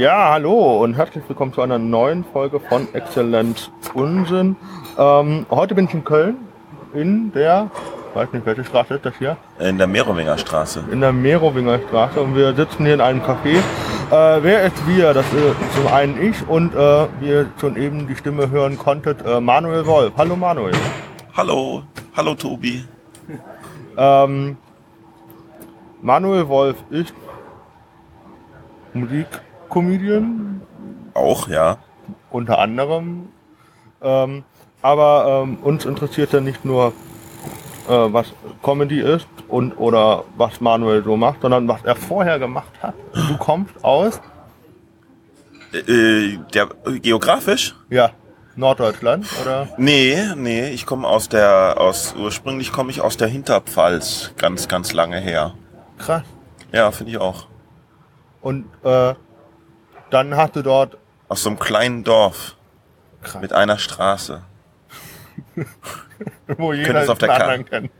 Ja, hallo und herzlich willkommen zu einer neuen Folge von Exzellent Unsinn. Ähm, heute bin ich in Köln, in der, weiß nicht, welche Straße ist das hier? In der Merowinger Straße. In der Merowinger Straße und wir sitzen hier in einem Café. Äh, wer ist wir? Das ist zum einen ich und äh, wie ihr schon eben die Stimme hören konntet, äh, Manuel Wolf. Hallo Manuel. Hallo, hallo Tobi. Ähm, Manuel Wolf ist Musikcomedian, Auch, ja. unter anderem. Ähm, aber ähm, uns interessiert ja nicht nur, äh, was Comedy ist und oder was Manuel so macht, sondern was er vorher gemacht hat. Du kommst aus, Äh, der, geografisch? ja, Norddeutschland oder? Nee, nee, ich komme aus der, aus, ursprünglich komme ich aus der Hinterpfalz, ganz, ganz lange her. Krass. Ja, finde ich auch. Und äh, dann hast du dort Aus so einem kleinen Dorf krass, mit einer Straße. wo jeder es auf der Karte. kennt.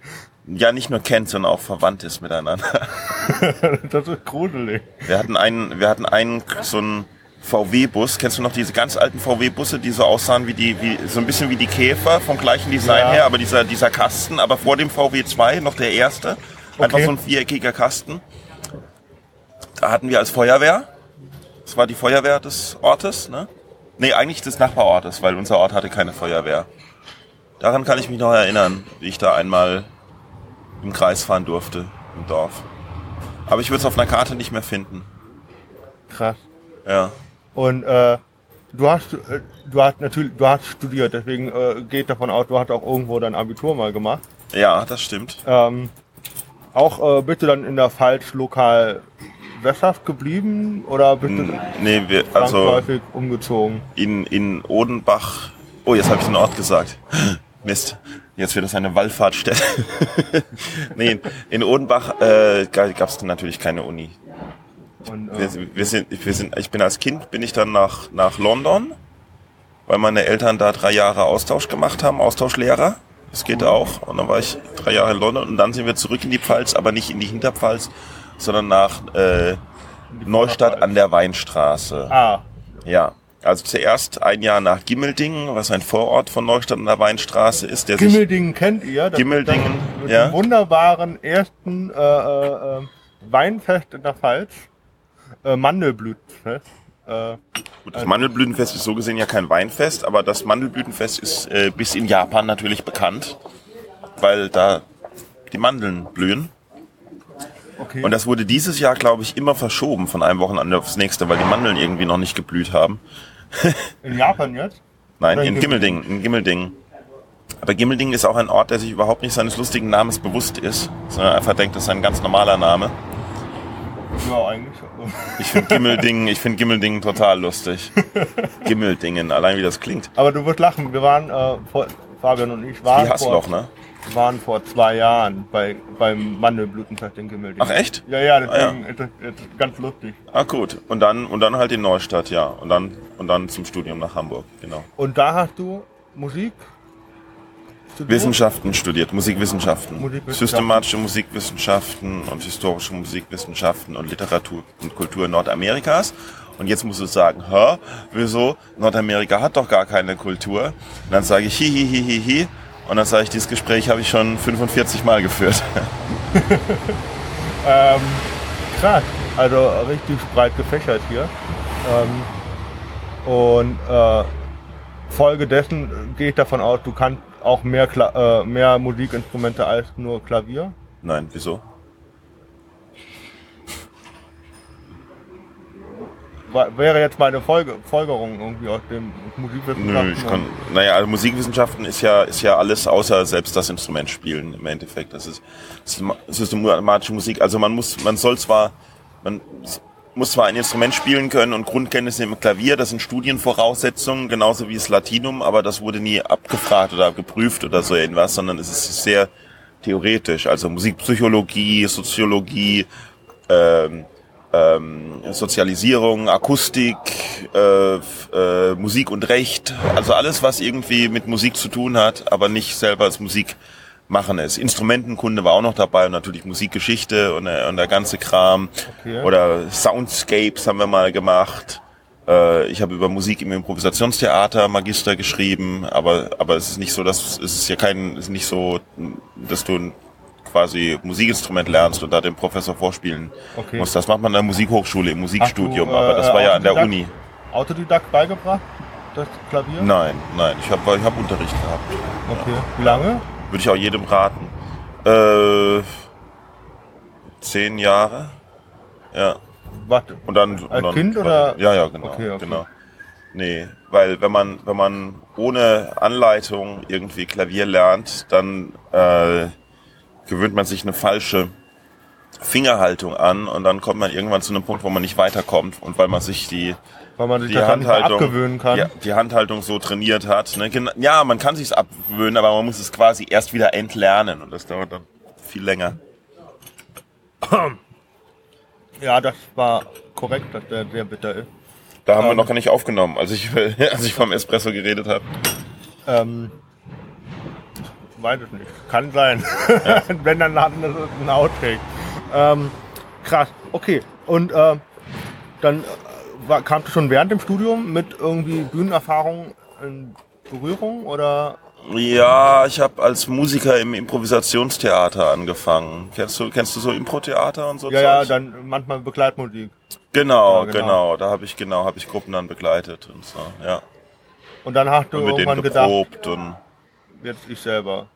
Ja, nicht nur kennt, sondern auch verwandt ist miteinander. Das ist gruselig. Wir hatten einen, wir hatten einen, so einen VW-Bus. Kennst du noch diese ganz alten VW-Busse, die so aussahen wie die, wie, so ein bisschen wie die Käfer vom gleichen Design Ja. her, aber dieser, dieser Kasten, aber vor dem VW 2 noch der erste. Einfach Okay. so ein viereckiger Kasten. Da hatten wir als Feuerwehr. Das war die Feuerwehr des Ortes, ne? Nee, eigentlich des Nachbarortes, weil unser Ort hatte keine Feuerwehr. Daran kann ich mich noch erinnern, wie ich da einmal im Kreis fahren durfte, im Dorf. Aber ich würde es auf einer Karte nicht mehr finden. Krass. Ja. Und äh, du hast äh, du hast natürlich du hast studiert, deswegen äh, geht davon aus, du hast auch irgendwo dein Abitur mal gemacht. Ja, das stimmt. Ähm, auch äh, bist du dann in der Pfalz lokal sesshaft geblieben oder bist du Nee, wir, also umgezogen? in, in Odenbach. Oh, jetzt habe ich den Ort gesagt. Mist. Jetzt wird das eine Wallfahrtstätte. nee, in, in Odenbach äh, gab es natürlich keine Uni. Und, äh, Wir, wir sind, wir sind, ich bin als Kind bin ich dann nach, nach London, weil meine Eltern da drei Jahre Austausch gemacht haben, Austauschlehrer. Das geht auch. Und dann war ich drei Jahre in London und dann sind wir zurück in die Pfalz, aber nicht in die Hinterpfalz, sondern nach äh, Neustadt an der Weinstraße. ah, Ja. Also zuerst ein Jahr nach Gimmeldingen, was ein Vorort von Neustadt an der Weinstraße ist, der Gimmeldingen kennt ihr? Das Gimmeldingen, ist ja. wunderbaren ersten äh, äh, äh, Weinfest in der Pfalz. Äh, Mandelblütenfest. Äh, Gut, das Mandelblütenfest ist so gesehen ja kein Weinfest, aber das Mandelblütenfest ist äh, bis in Japan natürlich bekannt, weil da die Mandeln blühen. Okay. Und das wurde dieses Jahr, glaube ich, immer verschoben von einem Wochenende aufs nächste, weil die Mandeln irgendwie noch nicht geblüht haben. in Japan jetzt? Nein, Oder in in Gimmeldingen, in Gimmeldingen. Aber Gimmeldingen ist auch ein Ort, der sich überhaupt nicht seines lustigen Namens bewusst ist, sondern einfach denkt, das ist ein ganz normaler Name. Ja, eigentlich. Ich finde Gimmeldingen, ich finde Gimmeldingen total lustig. Gimmeldingen, allein wie das klingt. Aber du wirst lachen. Wir waren, äh, vor, Fabian und ich waren Wie Hassloch, vor, ne? Waren vor zwei Jahren bei, beim Mandelblütenfest in Gimmeldingen. Ach, echt? Ja, ja, deswegen ist das ist ganz lustig. Ah, gut. Und dann, und dann halt in Neustadt, ja. Und dann, und dann zum Studium nach Hamburg, genau. Und da hast du Musik? studiert? Wissenschaften studiert, Musikwissenschaften. Musikwissenschaften. Systematische Musikwissenschaften und historische Musikwissenschaften und Literatur und Kultur Nordamerikas. Und jetzt musst du sagen, hä, wieso? Nordamerika hat doch gar keine Kultur. Und dann sage ich, hi, hi, hi, hi, hi. Und dann sage ich, dieses Gespräch habe ich schon 45 Mal geführt. Ähm, krass. Also richtig breit gefächert hier. Ähm, und äh, Folge dessen gehe ich davon aus, du kannst auch mehr, Kla äh, mehr Musikinstrumente als nur Klavier. Nein, wieso? Wäre jetzt meine Folge Folgerung irgendwie aus dem Musikwissenschaften. Nö, ich kann, naja, also Musikwissenschaften ist ja, ist ja alles außer selbst das Instrument spielen im Endeffekt. Das ist, systema- systematische Musik. Also man muss, man soll zwar, man muss zwar ein Instrument spielen können und Grundkenntnisse im Klavier, das sind Studienvoraussetzungen, genauso wie das Latinum, aber das wurde nie abgefragt oder geprüft oder so irgendwas, sondern es ist sehr theoretisch. Also Musikpsychologie, Soziologie, ähm, ähm, Sozialisierung, Akustik, äh, äh, Musik und Recht, also alles, was irgendwie mit Musik zu tun hat, aber nicht selber als Musik machen ist. Instrumentenkunde war auch noch dabei und natürlich Musikgeschichte und, der- und der ganze Kram. Okay. Oder Soundscapes haben wir mal gemacht. Äh, ich habe über Musik im Improvisationstheater Magister geschrieben, aber aber es ist nicht so, dass es ist ja kein es ist nicht so, dass du quasi Musikinstrument lernst und da dem Professor vorspielen Okay. musst. Das macht man an der Musikhochschule im Musikstudium, du, aber das äh, war ja an der Uni. Autodidakt beigebracht, das Klavier? Nein, nein, ich habe ich hab Unterricht gehabt. Okay. Wie lange? Würde ich auch jedem raten. Äh, zehn Jahre. Ja. Warte. Und dann, und Als dann Kind oder? Ja, ja, genau, Okay, okay. genau. Nee, weil wenn man wenn man ohne Anleitung irgendwie Klavier lernt, dann äh, gewöhnt man sich eine falsche Fingerhaltung an und dann kommt man irgendwann zu einem Punkt, wo man nicht weiterkommt und weil man sich die Weil man sich die Handhaltung kann. Ja, die Handhaltung so trainiert hat. Ne? Ja, man kann sich's abgewöhnen, aber man muss es quasi erst wieder entlernen und das dauert dann viel länger. Ja, das war korrekt, dass der sehr bitter ist. Da haben wir Ähm. noch gar nicht aufgenommen, als ich als ich vom Espresso geredet habe. Ähm, weiß es nicht. Kann sein. Wenn dann hatten das ein Outtake. Ähm, krass. Okay. Und ähm, dann äh, war, kamst du schon während dem Studium mit irgendwie Bühnenerfahrung in Berührung oder? Ja, ich habe als Musiker im Improvisationstheater angefangen. Kennst du kennst du so Improtheater und so? Ja, ja, dann manchmal Begleitmusik. Genau, Ja, genau. genau, Da habe ich genau habe ich Gruppen dann begleitet und so. Ja, Und dann hast du und mit denen irgendwann gedacht, geprobt und jetzt ich selber.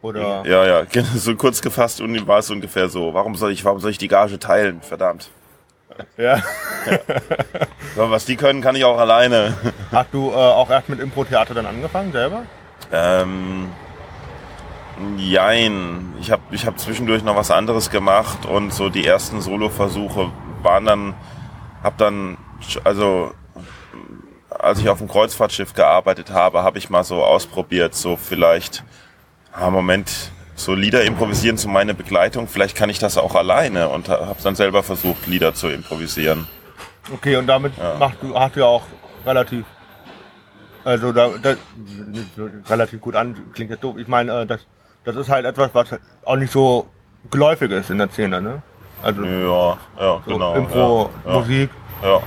Oder? ja, ja, so kurz gefasst und war es ungefähr so. Warum soll ich warum soll ich die Gage teilen? Verdammt. ja. So, was die können, kann ich auch alleine. Hast du äh, auch erst mit Impro-Theater dann angefangen selber? Ähm, jein. Ich habe ich hab zwischendurch noch was anderes gemacht und so die ersten Solo-Versuche waren dann, hab dann, also als ich auf dem Kreuzfahrtschiff gearbeitet habe, habe ich mal so ausprobiert, so vielleicht, ah, Moment, so Lieder improvisieren zu meiner Begleitung, vielleicht kann ich das auch alleine und habe dann selber versucht, Lieder zu improvisieren. Okay, und damit machst du, hast du ja auch relativ, also da, so relativ gut an, klingt jetzt doof. Ich meine, äh, das, das ist halt etwas, was auch nicht so geläufig ist in der Szene, ne? Also Ja, ja, so genau. Impro, ja, ja, Musik. ja.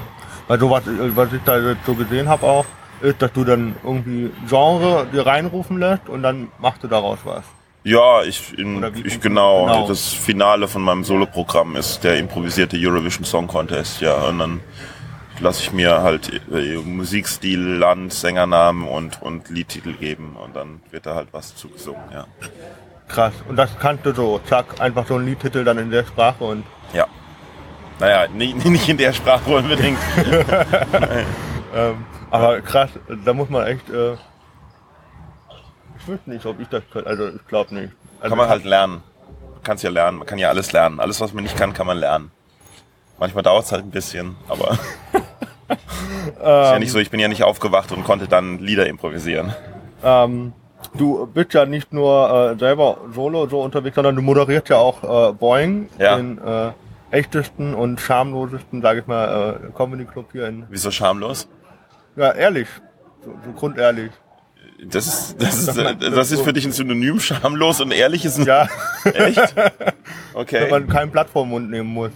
Also was, was ich da so gesehen habe auch, ist, dass du dann irgendwie Genre dir reinrufen lässt und dann machst du daraus was. Ja, ich, in, ich genau, genau. Das Finale von meinem Soloprogramm ist der improvisierte Eurovision Song Contest, ja. Und dann lasse ich mir halt äh, Musikstil, Land, Sängernamen und, und Liedtitel geben und dann wird da halt was zugesungen, ja. Krass. Und das kannst du so, zack, einfach so ein Liedtitel dann in der Sprache und Ja. Naja, nicht, nicht in der Sprache unbedingt. Ähm, aber krass, da muss man echt. Äh, ich wüsste nicht, ob ich das könnte. Also ich glaube nicht. Also kann man halt lernen. Man kann es ja lernen, man kann ja alles lernen. Alles, was man nicht kann, kann man lernen. Manchmal dauert es halt ein bisschen, aber ist ja nicht so, ich bin ja nicht aufgewacht und konnte dann Lieder improvisieren. Ähm, du bist ja nicht nur äh, selber solo so unterwegs, sondern du moderierst ja auch äh, Boeing, Ja. den äh, echtesten und schamlosesten, sage ich mal, äh, Comedy Club hier in. Wieso schamlos? Ja, ehrlich. So, so grundehrlich. Das ist, das ist, äh, das ist für dich ein Synonym, schamlos und ehrlich ist ein, Ja, echt? wenn Okay. man kein Blatt vor Mund nehmen muss.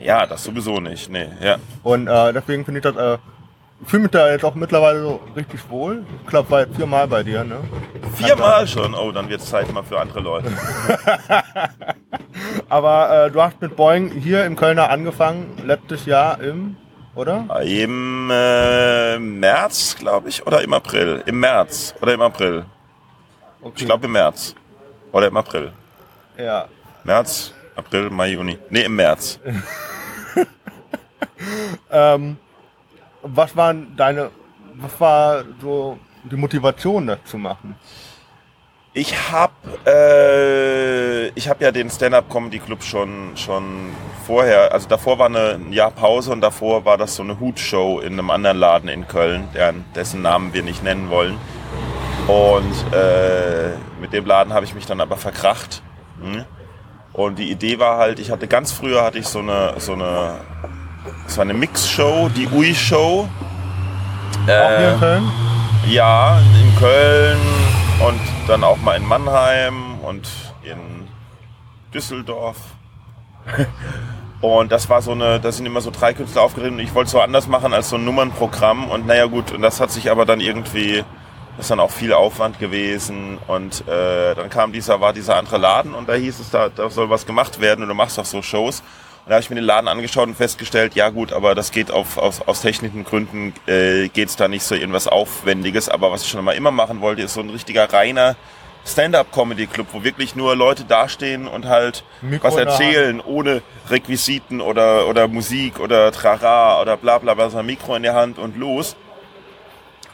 Ja, das sowieso nicht, nee, ja. Und äh, deswegen finde ich das, äh, fühle mich da jetzt auch mittlerweile so richtig wohl. Ich glaube, war jetzt viermal bei dir, ne? Viermal schon, oh, dann wird es Zeit mal für andere Leute. Aber äh, du hast mit Boeing hier im Kölner angefangen, letztes Jahr im, oder? Im äh, März, glaube ich, oder im April? Im März oder im April? Okay. Ich glaube im März. Oder im April. Ja. März, April, Mai, Juni. Nee, im März. Ähm, was waren deine, was war so die Motivation, das zu machen? Ich habe äh, ich ja den Stand-Up Comedy Club schon schon vorher, also davor war eine, ein Jahr Pause und davor war das so eine Hutshow in einem anderen Laden in Köln, deren, dessen Namen wir nicht nennen wollen. Und äh, mit dem Laden habe ich mich dann aber verkracht. Hm? Und die Idee war halt, ich hatte ganz früher hatte ich so eine so eine das war eine Mix-Show, die Ui-Show. Auch hier Äh, in Köln? ja, in Köln und dann auch mal in Mannheim und in Düsseldorf. Und das war so eine, da sind immer so drei Künstler aufgetreten und ich wollte es so anders machen als so ein Nummernprogramm. Und naja gut, und das hat sich aber dann irgendwie, das ist dann auch viel Aufwand gewesen. Und äh, dann kam dieser, war dieser andere Laden und da hieß es, da, da soll was gemacht werden und du machst auch so Shows. Da habe ich mir den Laden angeschaut und festgestellt, ja gut, aber das geht auf, auf, aus technischen Gründen, äh, geht's da nicht so irgendwas Aufwendiges. Aber was ich schon immer immer machen wollte, ist so ein richtiger reiner Stand-up-Comedy-Club, wo wirklich nur Leute dastehen und halt Mikro was erzählen, ohne Requisiten oder, oder Musik oder Trara oder bla bla bla, so ein Mikro in der Hand und los.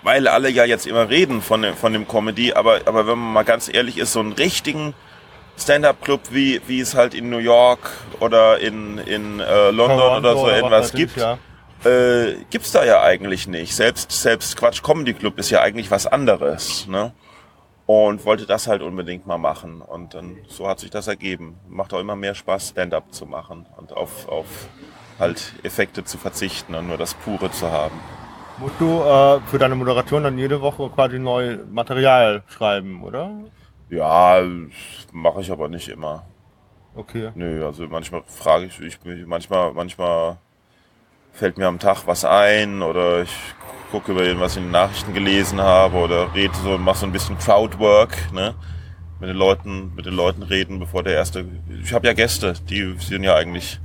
Weil alle ja jetzt immer reden von, dem- von dem Comedy, aber, aber wenn man mal ganz ehrlich ist, so einen richtigen Stand-up-Club, wie, wie es halt in New York oder in, in äh, London Toronto oder so was irgendwas weiß ich, gibt, ja. äh, gibt's da ja eigentlich nicht. Selbst, selbst Quatsch Comedy Club ist ja eigentlich was anderes, ne? Und wollte das halt unbedingt mal machen. Und dann, so hat sich das ergeben. Macht auch immer mehr Spaß, Stand-up zu machen und auf, auf halt Effekte zu verzichten und nur das Pure zu haben. Musst du äh, für deine Moderation dann jede Woche quasi neu Material schreiben, oder? Ja, mache ich aber nicht immer. Okay. Nö, also manchmal frage ich, ich manchmal, manchmal fällt mir am Tag was ein oder ich gucke über was ich in den Nachrichten gelesen habe oder rede so, mache so ein bisschen Crowdwork, ne? Mit den Leuten, mit den Leuten reden, bevor der erste. Ich habe ja Gäste, die sind ja eigentlich.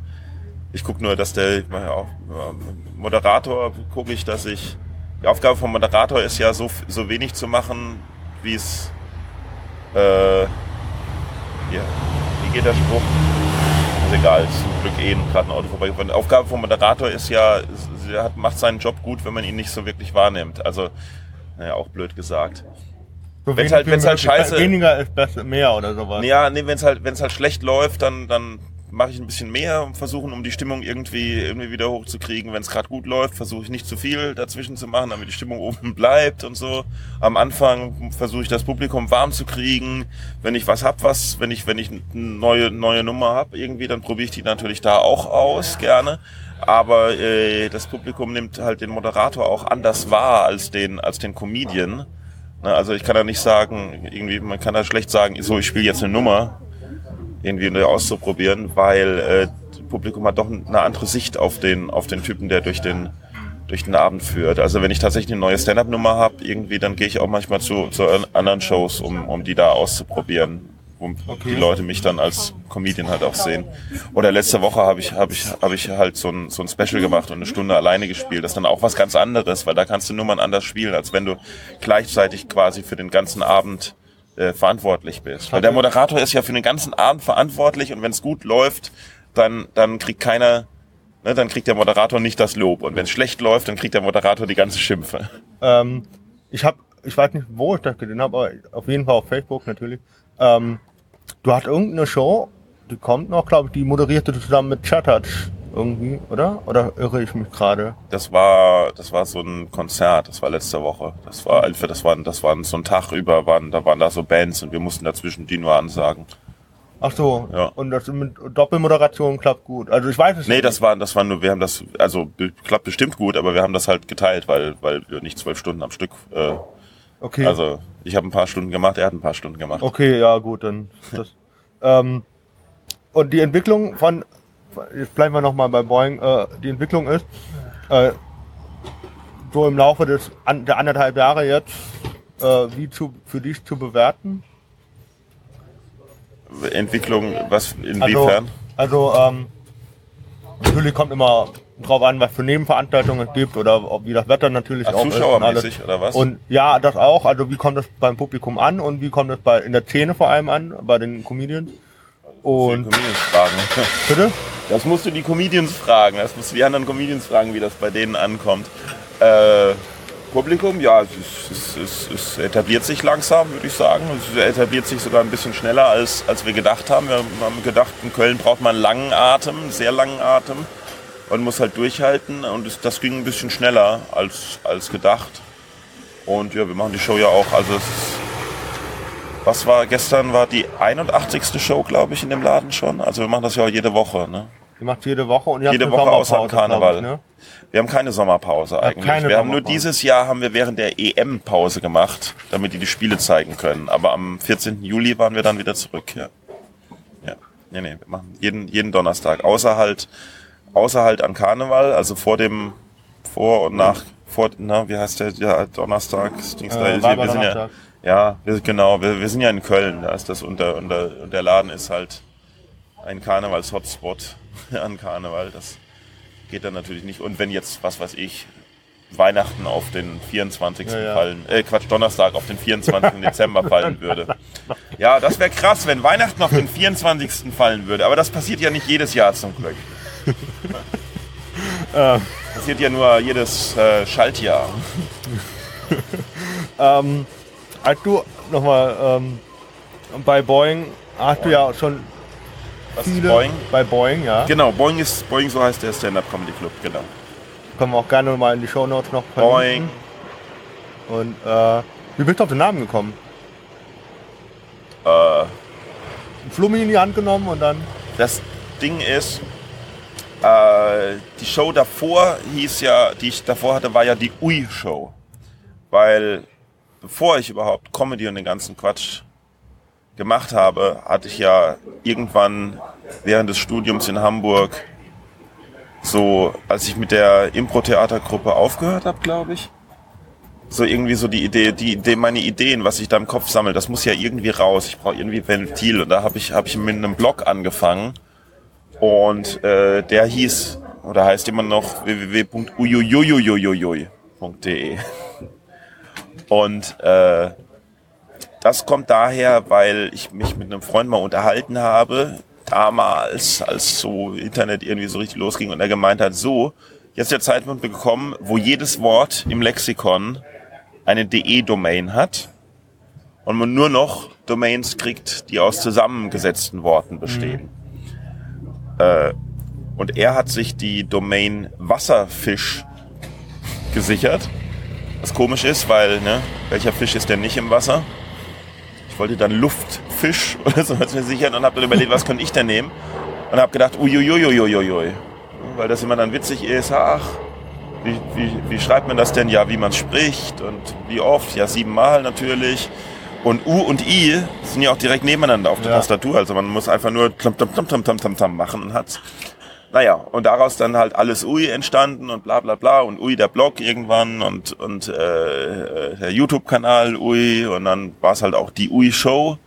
Ich gucke nur, dass der auch, ja, Moderator gucke ich, dass ich. Die Aufgabe vom Moderator ist ja so so wenig zu machen, wie es. Äh, ja, wie geht der Spruch? Ist egal, ist zum Glück eh gerade ein Auto vorbeigefahren. Die Aufgabe vom Moderator ist ja, er hat, macht seinen Job gut, wenn man ihn nicht so wirklich wahrnimmt. Also, naja, auch blöd gesagt. So Wenn's wenig halt- wenn's halt scheiße- Weniger ist besser, mehr oder sowas. Ja, nee, wenn es halt, wenn's halt schlecht läuft, dann, dann mache ich ein bisschen mehr und versuchen, um die Stimmung irgendwie, irgendwie wieder hochzukriegen. Wenn es gerade gut läuft, versuche ich nicht zu viel dazwischen zu machen, damit die Stimmung oben bleibt und so. Am Anfang versuche ich das Publikum warm zu kriegen. Wenn ich was hab, was, wenn ich, wenn ich eine neue, neue Nummer hab irgendwie, dann probiere ich die natürlich da auch aus, gerne. Aber äh, das Publikum nimmt halt den Moderator auch anders wahr als den, als den Comedian. Ne, Also ich kann da nicht sagen, irgendwie, man kann da schlecht sagen, so ich spiele jetzt eine Nummer, irgendwie neu auszuprobieren, weil äh, das Publikum hat doch eine andere Sicht auf den, auf den Typen, der durch den, durch den Abend führt. Also wenn ich tatsächlich eine neue Stand-up-Nummer habe, irgendwie, dann gehe ich auch manchmal zu, zu anderen Shows, um, um die da auszuprobieren, wo die Leute mich dann als Comedian halt auch sehen. Oder letzte Woche habe ich, habe ich, habe ich halt so ein, so ein Special gemacht und eine Stunde alleine gespielt. Das ist dann auch was ganz anderes, weil da kannst du Nummern anders spielen, als wenn du gleichzeitig quasi für den ganzen Abend äh, verantwortlich bist. Weil der Moderator ist ja für den ganzen Abend verantwortlich und wenn es gut läuft, dann, dann kriegt keiner, ne, dann kriegt der Moderator nicht das Lob. Und wenn es schlecht läuft, dann kriegt der Moderator die ganze Schimpfe. Ähm, ich habe, ich weiß nicht, wo ich das gesehen habe, aber auf jeden Fall auf Facebook natürlich. Ähm, du hast irgendeine Show, die kommt noch, glaube ich, die moderierte du zusammen mit Chatterch irgendwie, oder? Oder irre ich mich gerade? Das war, das war so ein Konzert, das war letzte Woche. Das war, einfach- das war, das war so ein Tag über, waren, da waren da so Bands und wir mussten dazwischen die nur ansagen. Ach so. Ja. Und das mit Doppelmoderation klappt gut. Also ich weiß es Nee, nicht. das war, das war nur, wir haben das, also klappt bestimmt gut, aber wir haben das halt geteilt, weil, weil wir nicht zwölf Stunden am Stück, äh, Okay. also ich habe ein paar Stunden gemacht, er hat ein paar Stunden gemacht. Okay, ja gut, dann das. ähm, und die Entwicklung von, jetzt bleiben wir nochmal bei Boeing, äh, die Entwicklung ist, äh, so im Laufe des an, der anderthalb Jahre jetzt, äh, wie zu, für dich zu bewerten? Entwicklung, was, inwiefern? Also, also ähm, natürlich kommt immer drauf an, was für Nebenveranstaltungen es gibt oder ob, wie das Wetter natürlich Ach, auch ist. und zuschauermäßig, alles. oder was? Und ja, das auch. Also wie kommt das beim Publikum an und wie kommt das bei in der Szene vor allem an, bei den Comedians? Und Comedians fragen. bitte? Das musst du die Comedians fragen. Das musst du die anderen Comedians fragen, wie das bei denen ankommt. Äh, Publikum, ja, es, ist, es, ist, es etabliert sich langsam, würde ich sagen. Es etabliert sich sogar ein bisschen schneller, als, als wir gedacht haben. Wir haben gedacht, in Köln braucht man einen langen Atem, einen sehr langen Atem. Man muss halt durchhalten und es, das ging ein bisschen schneller als, als gedacht. Und ja, wir machen die Show ja auch. Also ist, was war gestern war die 81. Show, glaube ich, in dem Laden schon. Also wir machen das ja auch jede Woche. Ne? Ihr macht jede Woche und ihr Jede habt Woche außer Sommerpause, Karneval. ich, ne? Wir haben keine Sommerpause eigentlich. keine wir haben nur dieses Jahr haben wir während der EM Pause gemacht, damit die die Spiele zeigen können. Aber am 14. Juli waren wir dann wieder zurück. Ja. Ja. Nee, nee, wir machen jeden, jeden Donnerstag. Außer halt, außer halt an Karneval, also vor dem, vor und nach, vor, na, wie heißt der, ja, Donnerstag, Dings da, Äh, wir, wir sind ja, ja, wir, genau, wir, wir sind ja in Köln, da ist das unter, unter, und der Laden ist halt ein Karnevals-Hotspot an Karneval, das geht dann natürlich nicht. Und wenn jetzt, was weiß ich, Weihnachten auf den 24. Ja, ja. fallen, äh, Quatsch, Donnerstag auf den 24. Dezember fallen würde. Ja, das wäre krass, wenn Weihnachten auf den 24. fallen würde. Aber das passiert ja nicht jedes Jahr zum Glück. Äh, Passiert ja nur jedes äh, Schaltjahr. ähm, als du nochmal ähm, bei Boeing hast du ja schon Was ist viele Boeing? bei Boeing, ja. Genau, Boeing ist, Boeing, so heißt der Stand-Up Comedy Club, genau. Können wir auch gerne mal in die Shownotes noch Boeing. Und äh, wie bist du auf den Namen gekommen? Äh, Flummi in die Hand genommen und dann. Das Ding ist, äh, die Show davor hieß ja, die ich davor hatte, war ja die Ui-Show. Weil bevor ich überhaupt Comedy und den ganzen Quatsch gemacht habe, hatte ich ja irgendwann während des Studiums in Hamburg so, als ich mit der Impro-Theatergruppe aufgehört habe, glaube ich, so irgendwie so die Idee, die Idee, meine Ideen, was ich da im Kopf sammle, das muss ja irgendwie raus. Ich brauche irgendwie Ventil. Und da habe ich, habe ich mit einem Blog angefangen. Und äh, der hieß, oder heißt immer noch www.uyuyuyuyuyuy.de. Und äh, das kommt daher, weil ich mich mit einem Freund mal unterhalten habe, damals, als so Internet irgendwie so richtig losging und er gemeint hat, so, jetzt ist der Zeitpunkt gekommen, wo jedes Wort im Lexikon eine DE-Domain hat und man nur noch Domains kriegt, die aus zusammengesetzten Worten bestehen. Äh, und er hat sich die Domain Wasserfisch gesichert. Was komisch ist, weil, ne, welcher Fisch ist denn nicht im Wasser? Ich wollte dann Luftfisch oder so was mir sichern und habe dann überlegt, was könnte ich denn nehmen? Und habe gedacht, uiuiuiuiui. Weil das immer dann witzig ist, ach, wie, wie, wie schreibt man das denn? Ja, wie man spricht und wie oft? Ja, siebenmal natürlich. Und U und I sind ja auch direkt nebeneinander auf der Ja. Tastatur. Also man muss einfach nur tam tam tam tam tam tam tam machen und hat's. Naja, und daraus dann halt alles UI entstanden und bla bla bla und UI der Blog irgendwann und, und äh, der YouTube-Kanal UI und dann war es halt auch die UI Show.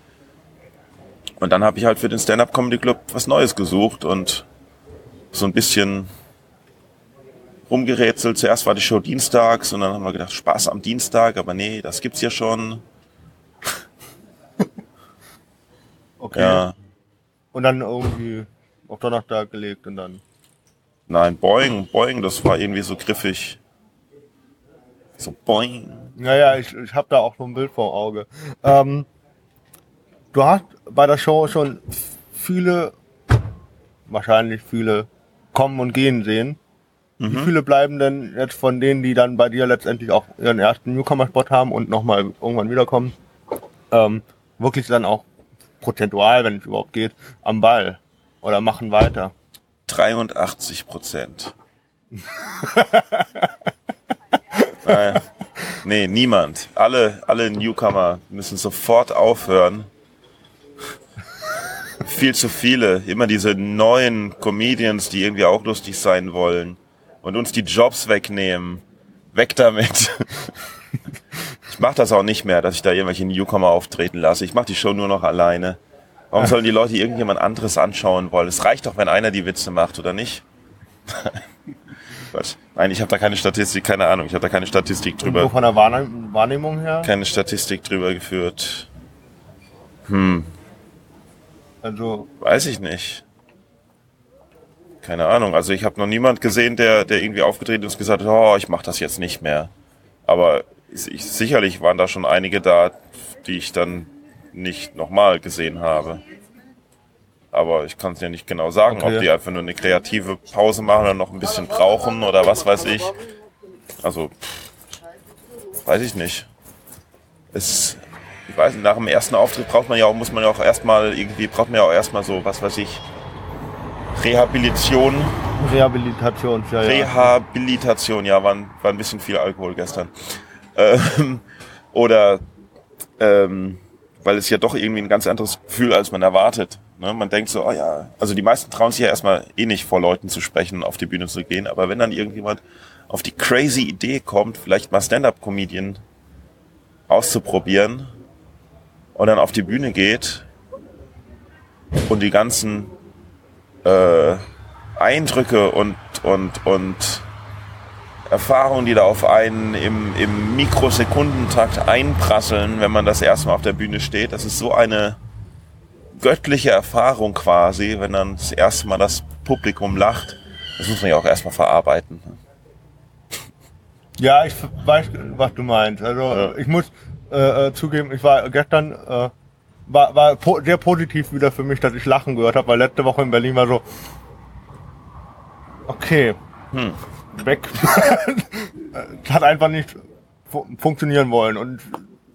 Und dann habe ich halt für den Stand-Up Comedy Club was Neues gesucht und so ein bisschen rumgerätselt. Zuerst war die Show dienstags und dann haben wir gedacht, Spaß am Dienstag, aber nee, das gibt's ja schon. Okay. Ja. Und dann irgendwie auf Donnerstag gelegt und dann. Nein, Boing, Boing, das war irgendwie so griffig. So Boing. Naja, ich, ich habe da auch so ein Bild vor Auge. Ähm, du hast bei der Show schon viele, wahrscheinlich viele kommen und gehen sehen. Wie viele bleiben denn jetzt von denen, die dann bei dir letztendlich auch ihren ersten Newcomer-Spot haben und nochmal irgendwann wiederkommen, ähm, wirklich dann auch prozentual, wenn es überhaupt geht, am Ball oder machen weiter? 83 Prozent. Nein. Nee, niemand. Alle, alle Newcomer müssen sofort aufhören. Viel zu viele. Immer diese neuen Comedians, die irgendwie auch lustig sein wollen und uns die Jobs wegnehmen. Weg damit. Ich mache das auch nicht mehr, dass ich da irgendwelche Newcomer auftreten lasse. Ich mache die Show nur noch alleine. Warum sollen die Leute irgendjemand anderes anschauen wollen? Es reicht doch, wenn einer die Witze macht, oder nicht? Quatsch. Nein, ich habe da keine Statistik, keine Ahnung. Ich habe da keine Statistik drüber, von der Wahrnehm Wahrnehmung her? keine Statistik drüber geführt. Also, Weiß ich nicht. Keine Ahnung. Also ich habe noch niemand gesehen, der, der irgendwie aufgetreten ist und gesagt hat, oh, ich mache das jetzt nicht mehr. Aber ich, sicherlich waren da schon einige da, die ich dann nicht nochmal gesehen habe. Aber ich kann es ja nicht genau sagen, Okay. ob die einfach nur eine kreative Pause machen oder noch ein bisschen brauchen oder was weiß ich. Also, pff, weiß ich nicht. Es, ich weiß nicht, nach dem ersten Auftritt braucht man ja auch, muss man ja auch erstmal irgendwie, braucht man ja auch erstmal so, was weiß ich, Rehabilitation. Rehabilitation, ja, ja. Rehabilitation, ja, war ein, war ein bisschen viel Alkohol gestern. Ähm, oder ähm, weil es ja doch irgendwie ein ganz anderes Gefühl, als man erwartet, Ne? Man denkt so, oh ja, also die meisten trauen sich ja erstmal eh nicht vor Leuten zu sprechen, auf die Bühne zu gehen, aber wenn dann irgendjemand auf die crazy Idee kommt, vielleicht mal Stand-up-Comedian auszuprobieren und dann auf die Bühne geht und die ganzen äh, Eindrücke und, und, und Erfahrungen, die da auf einen im, im Mikrosekundentakt einprasseln, wenn man das erstmal auf der Bühne steht, das ist so eine göttliche Erfahrung quasi, wenn dann das erste Mal das Publikum lacht. Das muss man ja auch erstmal verarbeiten. Ja, ich weiß, was du meinst. Also ich muss äh, äh, zugeben, ich war gestern äh, war, war po sehr positiv wieder für mich, dass ich Lachen gehört habe, weil letzte Woche in Berlin war so okay, Hm. Weg. Hat einfach nicht fu funktionieren wollen und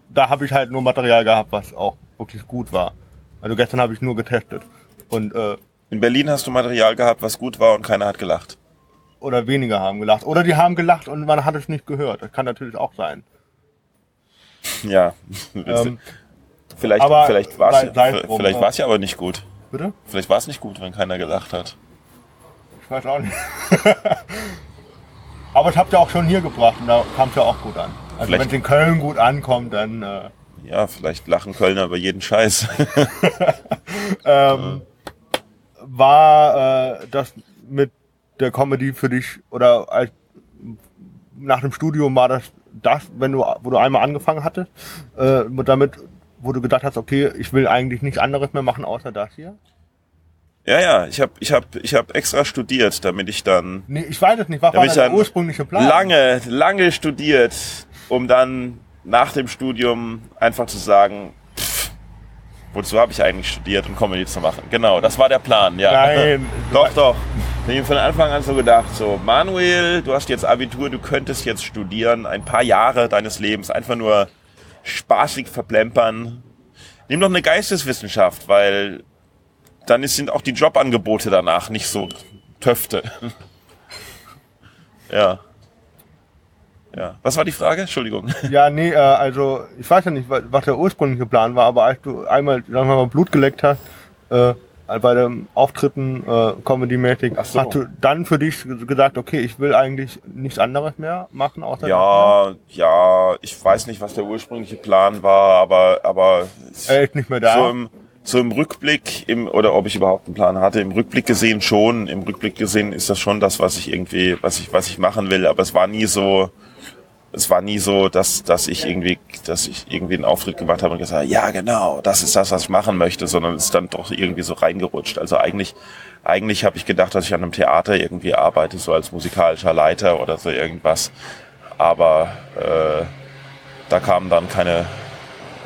da habe ich halt nur Material gehabt, was auch wirklich gut war. Also gestern habe ich nur getestet und äh, In Berlin hast du Material gehabt, was gut war und keiner hat gelacht. oder weniger haben gelacht oder die haben gelacht und man hat es nicht gehört. Das kann natürlich auch sein. Ja. Ähm, vielleicht aber vielleicht war es vielleicht ja. war's ja aber nicht gut. bitte? Vielleicht war es nicht gut, wenn keiner gelacht hat. Ich weiß auch nicht. Aber es habt ihr auch schon hier gebracht und da kam es ja auch gut an. Also wenn es in Köln gut ankommt, dann äh, Ja, vielleicht lachen Kölner über jeden Scheiß. ähm, war äh, das mit der Comedy für dich oder als, nach dem Studium war das das, wenn du, wo du einmal angefangen hattest, äh, damit, wo du gedacht hast, okay, ich will eigentlich nichts anderes mehr machen außer das hier? Ja, ja, ich habe ich hab, ich hab extra studiert, damit ich dann Nee, ich weiß es nicht, war der ursprüngliche Plan? lange, lange studiert, um dann nach dem Studium einfach zu sagen, pff, wozu habe ich eigentlich studiert, um Comedy zu machen? Genau, das war der Plan, ja. Nein. doch, doch. Ich habe von Anfang an so gedacht, so, Manuel, du hast jetzt Abitur, du könntest jetzt studieren, ein paar Jahre deines Lebens einfach nur spaßig verplempern. Nimm doch eine Geisteswissenschaft, weil dann sind auch die Jobangebote danach nicht so töfte. ja. Ja. Was war die Frage? Entschuldigung. Ja, nee, äh, also ich weiß ja nicht, wa- was der ursprüngliche Plan war, aber als du einmal, sagen wir mal, Blut geleckt hast, äh, bei den Auftritten äh, Comedy-mäßig, so. hast du dann für dich gesagt, okay, ich will eigentlich nichts anderes mehr machen, außer Ja, ja, ich weiß nicht, was der ursprüngliche Plan war, aber, aber? Er ist nicht mehr da. so, im, so im Rückblick, im, oder ob ich überhaupt einen Plan hatte, im Rückblick gesehen schon, im Rückblick gesehen ist das schon das, was ich irgendwie, was ich, was ich machen will, aber es war nie so, es war nie so, dass, dass ich irgendwie, dass ich irgendwie einen Auftritt gemacht habe und gesagt, habe, ja genau, das ist das, was ich machen möchte, sondern es ist dann doch irgendwie so reingerutscht. Also eigentlich, eigentlich habe ich gedacht, dass ich an einem Theater irgendwie arbeite, so als musikalischer Leiter oder so irgendwas. Aber äh, da kamen dann keine,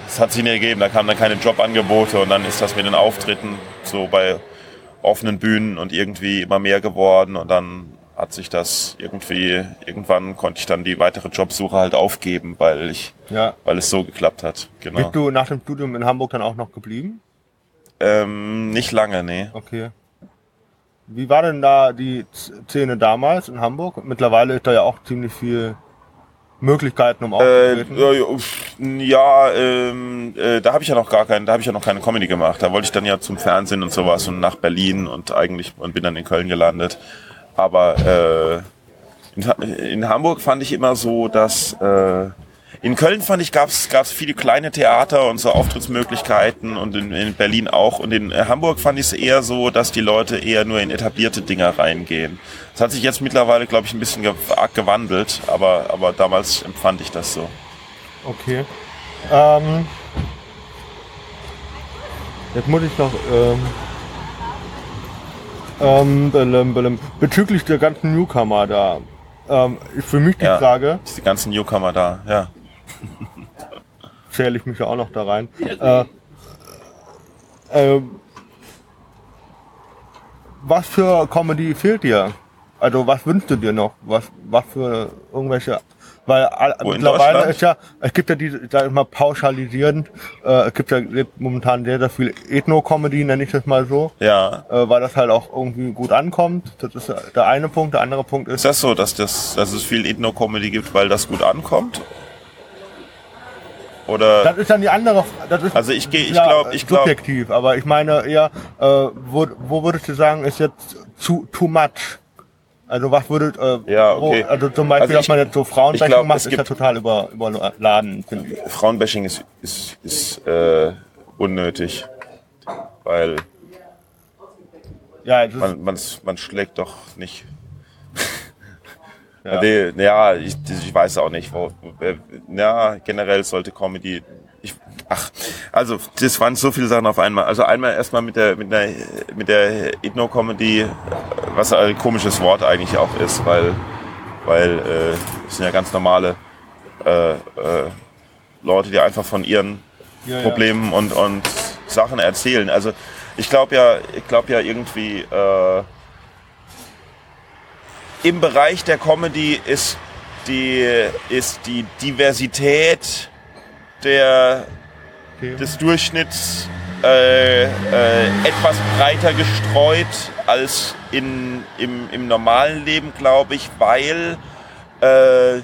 es hat sich nicht ergeben, da kamen dann keine Jobangebote und dann ist das mit den Auftritten so bei offenen Bühnen und irgendwie immer mehr geworden und dann hat sich das irgendwie, irgendwann konnte ich dann die weitere Jobsuche halt aufgeben, weil ich, ja. weil es so geklappt hat. Genau. Bist du nach dem Studium in Hamburg dann auch noch geblieben? Ähm, nicht lange, nee. Okay. Wie war denn da die Szene damals in Hamburg? Mittlerweile ist da ja auch ziemlich viel Möglichkeiten, um Äh, aufzutreten. ja, ja, ähm, äh, da habe ich ja noch gar keinen, da habe ich ja noch keine Comedy gemacht. Da wollte ich dann ja zum Fernsehen und sowas und nach Berlin und eigentlich und bin dann in Köln gelandet. Aber äh, in, in Hamburg fand ich immer so, dass äh, in Köln fand ich gab's gab's viele kleine Theater und so Auftrittsmöglichkeiten und in, in Berlin auch und in äh, Hamburg fand ich es eher so, dass die Leute eher nur in etablierte Dinger reingehen. Das hat sich jetzt mittlerweile, glaube ich, ein bisschen arg gewandelt, aber aber damals empfand ich das so. Okay. Ähm, jetzt muss ich noch. Ähm, ähm, belem, belem, bezüglich der ganzen Newcomer da. Ähm, für mich die Ja. Frage, Die ganzen Newcomer da, ja. Zähle ich mich ja auch noch da rein. Äh, ähm, was für Comedy fehlt dir? Also was wünschst du dir noch? Was, was für irgendwelche weil Wo, mittlerweile ist ja, es gibt ja diese, sag ich mal, pauschalisierend, äh, es gibt ja momentan sehr, sehr viel Ethno-Comedy, nenne ich das mal so, Ja. äh, weil das halt auch irgendwie gut ankommt. Das ist der eine Punkt. Der andere Punkt ist, Ist das so, dass, das, dass es viel Ethno-Comedy gibt, weil das gut ankommt? Oder Das ist dann die andere. Das ist, Also ich geh- ich glaub- ich glaub- subjektiv, aber ich meine eher, äh, wo, wo würdest du sagen, ist jetzt zu too much? Also was würdet, äh, Ja, okay. wo, also zum Beispiel, Also dass ich- man jetzt so Frauenbashing glaub, macht, ist ja total über, überladen. Frauenbashing ist, ist, ist äh, unnötig, weil Ja, man, man, man schlägt doch nicht. Ja. Nee, ja, ich, ich weiß auch nicht. Wo, äh, ja, generell sollte Comedy. Ich, ach, also das waren so viele Sachen auf einmal. Also einmal erstmal mit der mit der mit der Ethno-Comedy, was ein komisches Wort eigentlich auch ist, weil weil äh, es sind ja ganz normale äh, äh, Leute, die einfach von ihren Ja, ja. Problemen und und Sachen erzählen. Also ich glaube ja, ich glaube ja irgendwie. Äh, im Bereich der Comedy ist die, ist die Diversität der, des Durchschnitts äh, äh, etwas breiter gestreut als in, im, im normalen Leben, glaube ich, weil, äh,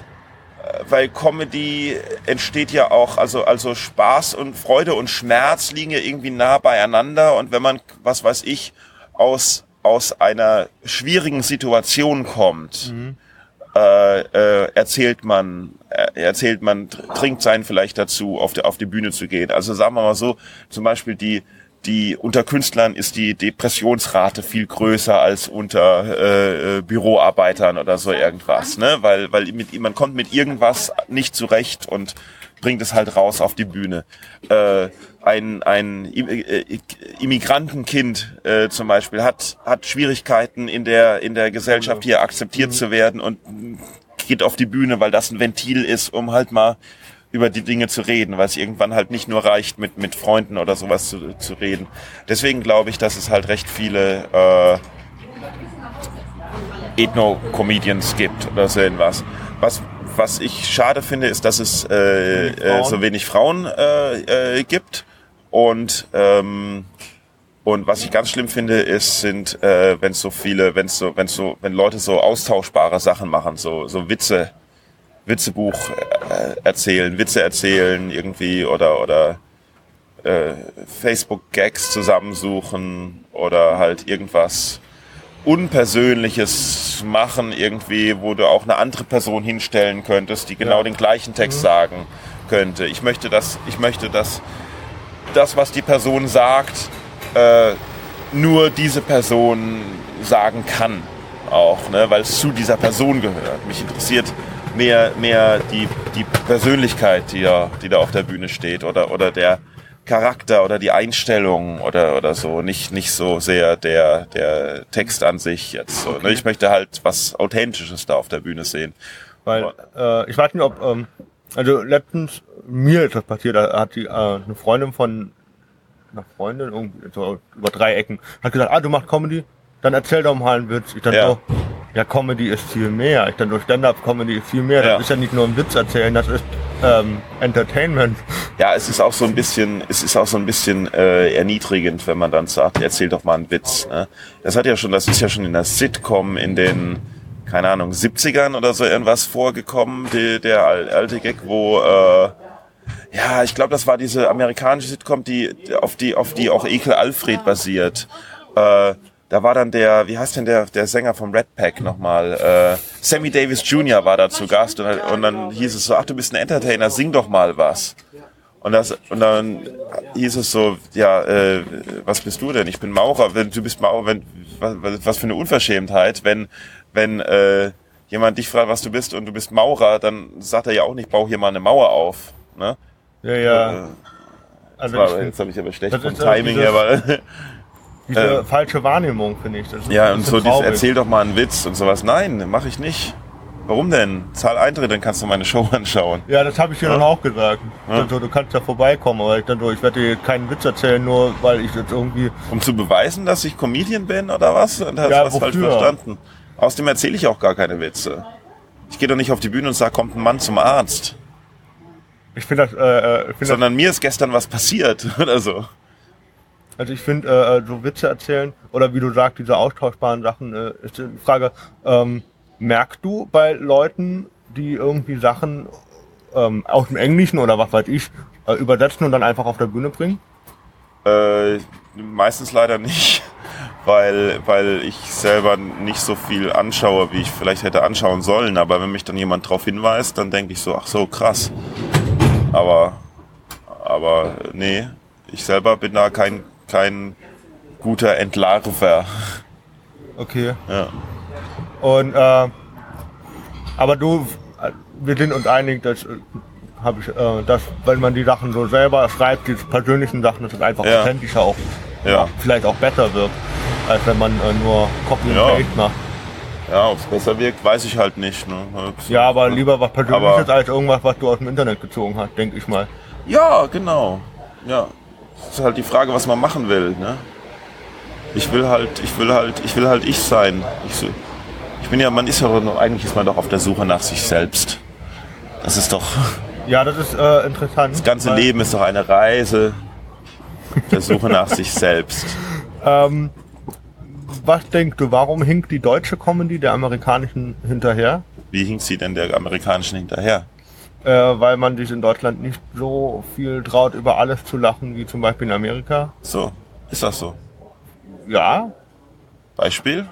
weil Comedy entsteht ja auch, also, also Spaß und Freude und Schmerz liegen ja irgendwie nah beieinander und wenn man, was weiß ich, aus, aus einer schwierigen Situation kommt, äh, äh, erzählt man, äh, erzählt man, tr- trinkt sein vielleicht dazu, auf, der, auf die Bühne zu gehen. Also sagen wir mal so, zum Beispiel die, die unter Künstlern ist die Depressionsrate viel größer als unter äh, äh, Büroarbeitern oder so irgendwas, ne? Weil, weil mit, man kommt mit irgendwas nicht zurecht und bringt es halt raus auf die Bühne. Äh, ein ein I- äh, Immigrantenkind äh, zum Beispiel hat hat Schwierigkeiten in der in der Gesellschaft hier akzeptiert zu werden und geht auf die Bühne, weil das ein Ventil ist, um halt mal über die Dinge zu reden, weil es irgendwann halt nicht nur reicht, mit mit Freunden oder sowas zu, zu reden. Deswegen glaube ich, dass es halt recht viele äh, Ethno-Comedians gibt oder so irgendwas. Was, was ich schade finde, ist, dass es äh, äh, so wenig Frauen äh, äh, gibt. Und, ähm, und was ich ganz schlimm finde, ist, sind, äh, wenn so viele, wenn so, wenn so, wenn Leute so austauschbare Sachen machen, so, so Witze, Witzebuch äh, erzählen, Witze erzählen irgendwie oder oder äh, Facebook-Gags zusammensuchen oder halt irgendwas Unpersönliches machen irgendwie, wo du auch eine andere Person hinstellen könntest, die genau Ja. den gleichen Text sagen könnte. Ich möchte, dass ich möchte, dass das, was die Person sagt, äh, nur diese Person sagen kann, auch, ne, weil es zu dieser Person gehört. Mich interessiert mehr, mehr die, die Persönlichkeit, die da, die da auf der Bühne steht oder, oder der Charakter oder die Einstellung oder, oder so. Nicht, nicht so sehr der, der Text an sich jetzt. So, ne? Ich möchte halt was Authentisches da auf der Bühne sehen. Weil, äh, ich weiß nicht, ob, ähm, also letztens, mir ist das passiert, da hat die, äh, eine Freundin von einer Freundin, irgendwie, so über drei Ecken, hat gesagt, ah, du machst Comedy, dann erzähl doch mal einen Witz. Ich dann Ja. so, ja, Comedy ist viel mehr. Ich dann so, Stand-Up-Comedy ist viel mehr. Ja. Das ist ja nicht nur ein Witz erzählen, das ist ähm, Entertainment. Ja, es ist auch so ein bisschen, es ist auch so ein bisschen äh, erniedrigend, wenn man dann sagt, erzähl doch mal einen Witz. Ne? Das hat ja schon, das ist ja schon in der Sitcom in den, keine Ahnung, 70ern oder so irgendwas vorgekommen, die, der al- alte Gag, wo äh, ja, ich glaube, das war diese amerikanische Sitcom, die auf die auf die auch Ekel Alfred basiert. Äh, da war dann der, wie heißt denn der der Sänger vom Red Pack nochmal? Äh, Sammy Davis Jr. war da zu Gast und, und dann hieß es so, ach du bist ein Entertainer, sing doch mal was. Und, das, und dann hieß es so, ja, äh, was bist du denn? Ich bin Maurer. Wenn, du bist Maurer, wenn, was, was für eine Unverschämtheit, wenn, wenn äh, jemand dich fragt, was du bist und du bist Maurer, dann sagt er ja auch nicht, bau hier mal eine Mauer auf. Ne? Ja, ja. Äh, Also war, ich find, jetzt habe ich aber schlecht vom Timing dieses- her, diese äh, falsche Wahrnehmung, finde ich. Ja und so dieses erzähl doch mal einen Witz und sowas. Nein, mache ich nicht. Warum denn? Zahl Eintritt, dann kannst du meine Show anschauen. Ja, das habe ich dir Ja. dann auch gesagt. Ja. So, du kannst ja vorbeikommen, aber ich dann so, ich werde dir keinen Witz erzählen, nur weil ich jetzt irgendwie. Um zu beweisen, dass ich Comedian bin oder was? Und hast Ja, was falsch wofür? verstanden. Außerdem erzähle ich auch gar keine Witze. Ich gehe doch nicht auf die Bühne und sage, kommt ein Mann zum Arzt. Ich finde das, äh, äh, ich finde das, Sondern mir ist gestern was passiert oder so. also ich finde äh, äh, so Witze erzählen oder wie du sagst, diese austauschbaren Sachen, äh, ist die Frage, ähm, merkst du bei Leuten, die irgendwie Sachen ähm, aus dem Englischen oder was weiß ich äh, übersetzen und dann einfach auf der Bühne bringen? Äh, meistens leider nicht, weil, weil ich selber nicht so viel anschaue, wie ich vielleicht hätte anschauen sollen. Aber wenn mich dann jemand darauf hinweist, dann denke ich so, ach so, krass. Aber, aber nee, ich selber bin da kein, kein guter Entlarver. Okay. Ja. Und äh, aber du, wir sind uns einig, dass äh, habe ich, äh, dass wenn man die Sachen so selber schreibt, die persönlichen Sachen, dass es einfach Ja. authentischer auch, Ja. vielleicht auch besser wird, als wenn man äh, nur Copy and Ja. Paste macht. Ja, ob es besser wirkt, weiß ich halt nicht. Ne? Ja, aber lieber was Persönliches Aber- als irgendwas, was du aus dem Internet gezogen hast, denke ich mal. Ja, genau. Ja. Es ist halt die Frage, was man machen will, ne? Ich will halt, ich will halt, ich will halt ich sein. Ich, ich bin ja, man ist ja doch, eigentlich ist man doch auf der Suche nach sich selbst. Das ist doch, Ja, das ist äh, interessant. das ganze Leben ist doch eine Reise der Suche nach sich selbst. Ähm, was denkst du, warum hinkt die deutsche Comedy der amerikanischen hinterher? Wie hinkt sie denn der amerikanischen hinterher? Äh, weil man sich in Deutschland nicht so viel traut, über alles zu lachen, wie zum Beispiel in Amerika. So, ist das so? Ja. Beispiel?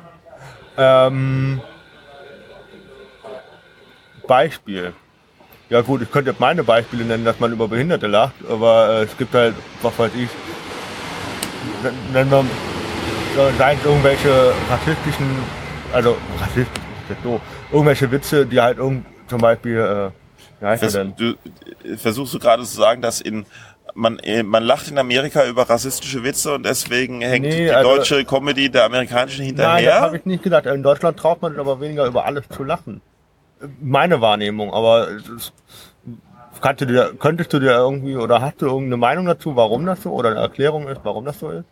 Ähm, Beispiel. Ja gut, ich könnte jetzt meine Beispiele nennen, dass man über Behinderte lacht, aber äh, es gibt halt, was weiß ich, nennen wir, seien es irgendwelche rassistischen, also rassistisch so, irgendwelche Witze, die halt irgend, zum Beispiel, äh, wie heißt er Vers denn? du, äh, versuchst du gerade zu sagen, dass in man, äh, man lacht in Amerika über rassistische Witze und deswegen hängt Nee, die also- deutsche Comedy der amerikanischen Nein, das hinterher? habe ich nicht gesagt. In Deutschland traut man sich aber weniger über alles zu lachen. Meine Wahrnehmung, aber es kannst du dir, könntest du dir irgendwie oder hast du irgendeine Meinung dazu, warum das so oder eine Erklärung ist, warum das so ist?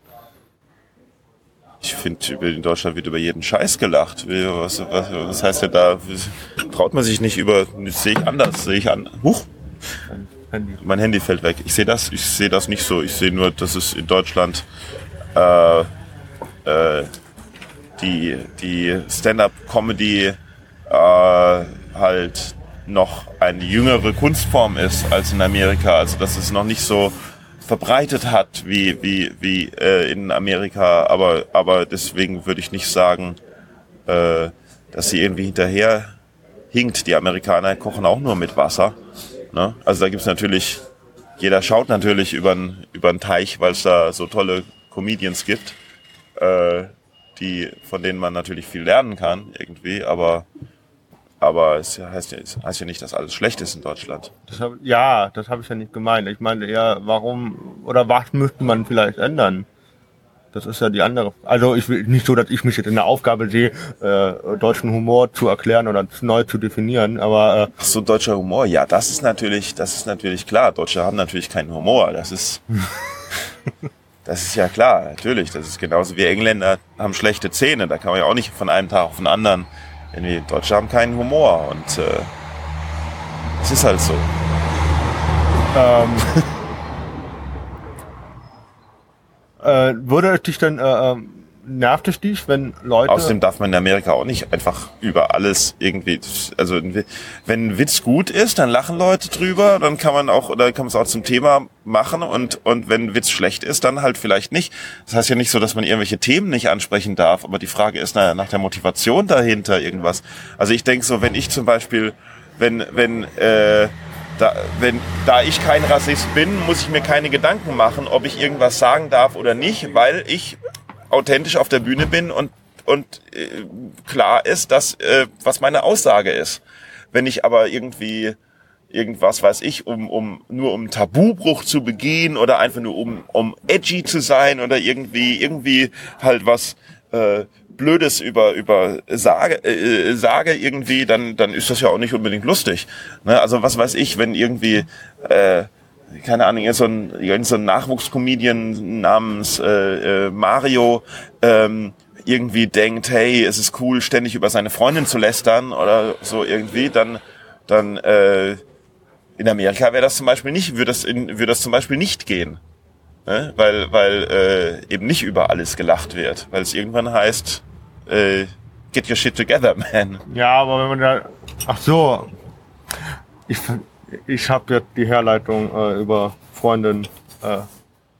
Ich finde, in Deutschland wird über jeden Scheiß gelacht. Was, was, was heißt denn da? Traut man sich nicht über? Das sehe ich anders. Sehe ich an. Huch, Handy. mein Handy fällt weg. Ich sehe das. Ich sehe das nicht so. Ich sehe nur, dass es in Deutschland äh, äh, die die Stand-up-Comedy äh, halt noch eine jüngere Kunstform ist als in Amerika. Also dass es noch nicht so verbreitet hat wie wie wie äh, in Amerika. Aber aber deswegen würde ich nicht sagen, äh, dass sie irgendwie hinterher hinkt. Die Amerikaner kochen auch nur mit Wasser. Ne? Also da gibt's natürlich, jeder schaut natürlich über den Teich, weil es da so tolle Comedians gibt, äh, die, von denen man natürlich viel lernen kann irgendwie, aber aber es heißt ja, es heißt ja nicht, dass alles schlecht ist in Deutschland. Das hab, ja, das habe ich ja nicht gemeint. Ich meine eher, warum oder was müsste man vielleicht ändern? Das ist ja die andere. Also ich will nicht so, dass ich mich jetzt in der Aufgabe sehe, äh, deutschen Humor zu erklären oder neu zu definieren, aber äh, Ach so, deutscher Humor, ja, das ist natürlich, das ist natürlich klar. Deutsche haben natürlich keinen Humor. Das ist, das ist ja klar, natürlich. Das ist genauso wie Engländer haben schlechte Zähne. Da kann man ja auch nicht von einem Tag auf den anderen. Irgendwie, Deutsche haben keinen Humor und äh, es ist halt so. Ähm, äh, würde es dich denn, äh, ähm, nervt es dich, wenn Leute... Außerdem darf man in Amerika auch nicht einfach über alles irgendwie, also wenn ein Witz gut ist, dann lachen Leute drüber, dann kann man auch, oder kann man es auch zum Thema machen und, und wenn ein Witz schlecht ist, dann halt vielleicht nicht. Das heißt ja nicht so, dass man irgendwelche Themen nicht ansprechen darf, aber die Frage ist nach, nach der Motivation dahinter irgendwas. Also ich denke so, wenn ich zum Beispiel, wenn, wenn, äh, da, wenn, da ich kein Rassist bin, muss ich mir keine Gedanken machen, ob ich irgendwas sagen darf oder nicht, weil ich authentisch auf der Bühne bin und, und äh, klar ist, dass, äh, was meine Aussage ist. Wenn ich aber irgendwie irgendwas weiß ich, um, um nur um Tabubruch zu begehen oder einfach nur um, um edgy zu sein oder irgendwie, irgendwie halt was äh, Blödes über, über sage, äh, sage irgendwie, dann, dann ist das ja auch nicht unbedingt lustig. Ne? Also was weiß ich, wenn irgendwie äh, keine Ahnung, so ein, so ein Nachwuchscomedian namens äh, äh, Mario ähm, irgendwie denkt, hey, es ist cool, ständig über seine Freundin zu lästern oder so irgendwie, dann, dann äh, in Amerika wäre das zum Beispiel nicht, würde das, in, würde das zum Beispiel nicht gehen. Ne? Weil, weil äh, eben nicht über alles gelacht wird. Weil es irgendwann heißt, äh, get your shit together, man. Ja, aber wenn man da. Ach so. Ich, ich habe jetzt die Herleitung äh, über Freundin äh,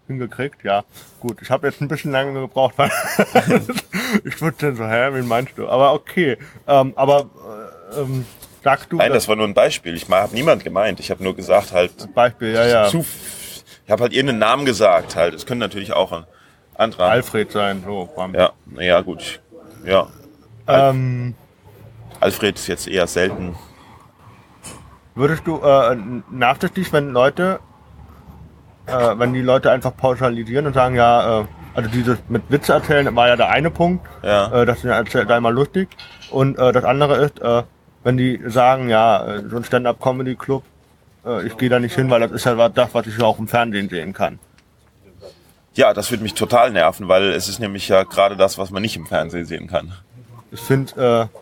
hingekriegt. Ja, gut. Ich habe jetzt ein bisschen lange gebraucht, weil ich würde dann so, hä, wen meinst du? Aber okay. Ähm, aber äh, ähm, sagst du Nein, das war nur ein Beispiel. Ich habe niemand gemeint. Ich habe nur gesagt halt. Beispiel, ja, ja. Zu, ich habe halt irgendeinen Namen gesagt halt. Es können natürlich auch ein anderer. Alfred sein, so. Bam. Ja, naja, gut. Ja. Ähm, Alfred ist jetzt eher selten. Würdest du, äh, nervt es dich, wenn Leute, äh, wenn die Leute einfach pauschalisieren und sagen, ja, äh, also dieses mit Witze erzählen war ja der eine Punkt, Ja. äh, das ist ja erzählt einmal lustig. Und äh, das andere ist, äh, wenn die sagen, ja, äh, so ein Stand-up-Comedy-Club, äh, ich gehe da nicht hin, weil das ist ja das, was ich ja auch im Fernsehen sehen kann. Ja, das würde mich total nerven, weil es ist nämlich ja gerade das, was man nicht im Fernsehen sehen kann. Ich finde, äh,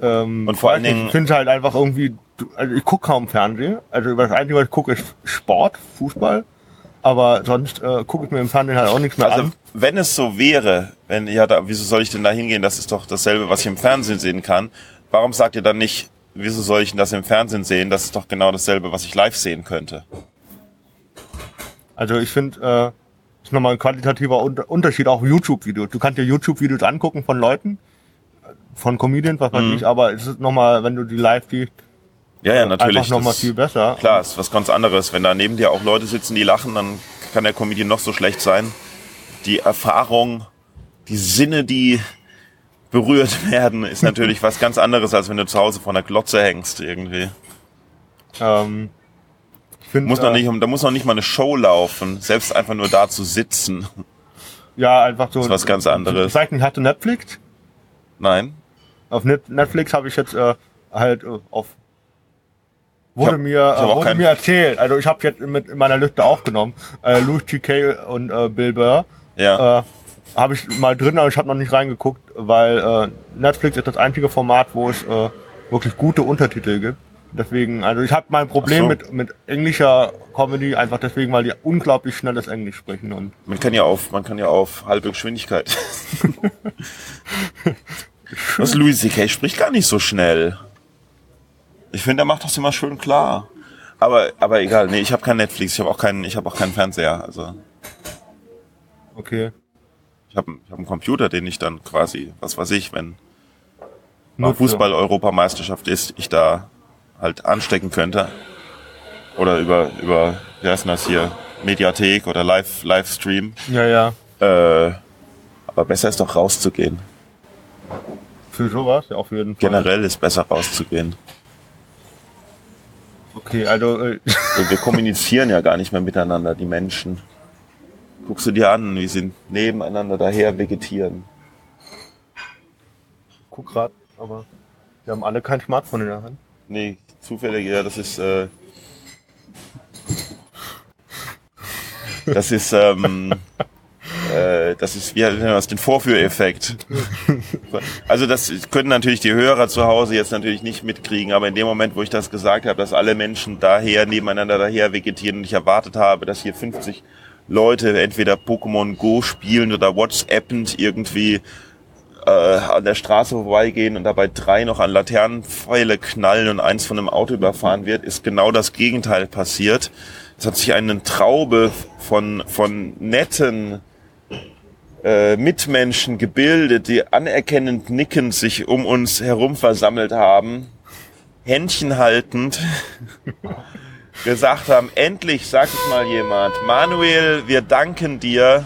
ähm, Und vor allen Dingen- ich finde halt einfach irgendwie, also ich gucke kaum Fernsehen. Also das Einzige, was ich gucke, ist Sport, Fußball. Aber sonst äh, gucke ich mir im Fernsehen halt auch nichts mehr Also an. wenn es so wäre, wenn ja, da, wieso soll ich denn da hingehen? Das ist doch dasselbe, was ich im Fernsehen sehen kann. Warum sagt ihr dann nicht, wieso soll ich denn das im Fernsehen sehen? Das ist doch genau dasselbe, was ich live sehen könnte. Also ich finde, äh, ist nochmal ein qualitativer Unter Unterschied, auch YouTube-Videos. Du kannst dir YouTube-Videos angucken von Leuten, von Comedians, was weiß Mhm. ich, aber es ist nochmal, wenn du die live siehst, Ja, ja, natürlich. einfach nochmal viel besser. Klar, ist was ganz anderes. Wenn da neben dir auch Leute sitzen, die lachen, dann kann der Comedian noch so schlecht sein. Die Erfahrung, die Sinne, die berührt werden, ist natürlich was ganz anderes, als wenn du zu Hause vor einer Glotze hängst irgendwie. Ähm, ich find, Muss noch äh, nicht, da muss noch nicht mal eine Show laufen. Selbst einfach nur da zu sitzen. Ja, einfach so. ist was ganz anderes. Hast du Netflix? Nein. Auf Net Netflix habe ich jetzt äh, halt äh, auf wurde hab- mir äh, wurde mir erzählt. Also ich habe jetzt mit in meiner Liste aufgenommen. Äh, Louis G.K. und äh, Bill Burr. Ja. Äh, habe ich mal drin, aber ich habe noch nicht reingeguckt, weil äh, Netflix ist das einzige Format, wo es äh, wirklich gute Untertitel gibt. Deswegen, also ich habe mein Problem so. mit, mit englischer Comedy einfach deswegen, weil die unglaublich schnelles Englisch sprechen und Man kann ja auf, man kann ja auf halbe Geschwindigkeit. Was Louis C.K. spricht gar nicht so schnell. Ich finde, er macht das immer schön klar. Aber, aber egal, nee, ich habe kein Netflix, ich habe auch keinen, ich habe auch keinen Fernseher. Also okay. ich habe ich hab einen Computer, den ich dann quasi, was weiß ich, wenn. Fußball-Europameisterschaft ist, ich da halt anstecken könnte. Oder über, über, wie heißt das hier, Mediathek oder Live, Livestream. Ja, ja. Äh, aber besser ist doch rauszugehen. Für sowas, ja, auf jeden Fall. Generell ist besser rauszugehen. Okay, also äh, Wir wir kommunizieren ja gar nicht mehr miteinander, die Menschen. Guckst du dir an, wie sie nebeneinander daher vegetieren. guck grad, aber wir haben alle kein Smartphone in der Hand. Nee, zufällig, ja, das ist, äh, das ist, ähm, äh, das ist, wie man das, den Vorführeffekt. Also das können natürlich die Hörer zu Hause jetzt natürlich nicht mitkriegen, aber in dem Moment, wo ich das gesagt habe, dass alle Menschen daher, nebeneinander daher vegetieren und ich erwartet habe, dass hier 50 Leute entweder Pokémon Go spielen oder WhatsAppend irgendwie äh, an der Straße vorbeigehen und dabei drei noch an Laternenpfeile knallen und eins von einem Auto überfahren wird, ist genau das Gegenteil passiert. Es hat sich eine Traube von, von netten äh, Mitmenschen gebildet, die anerkennend nickend sich um uns herum versammelt haben, Händchen haltend, gesagt haben, endlich, sag ich mal jemand, Manuel, wir danken dir,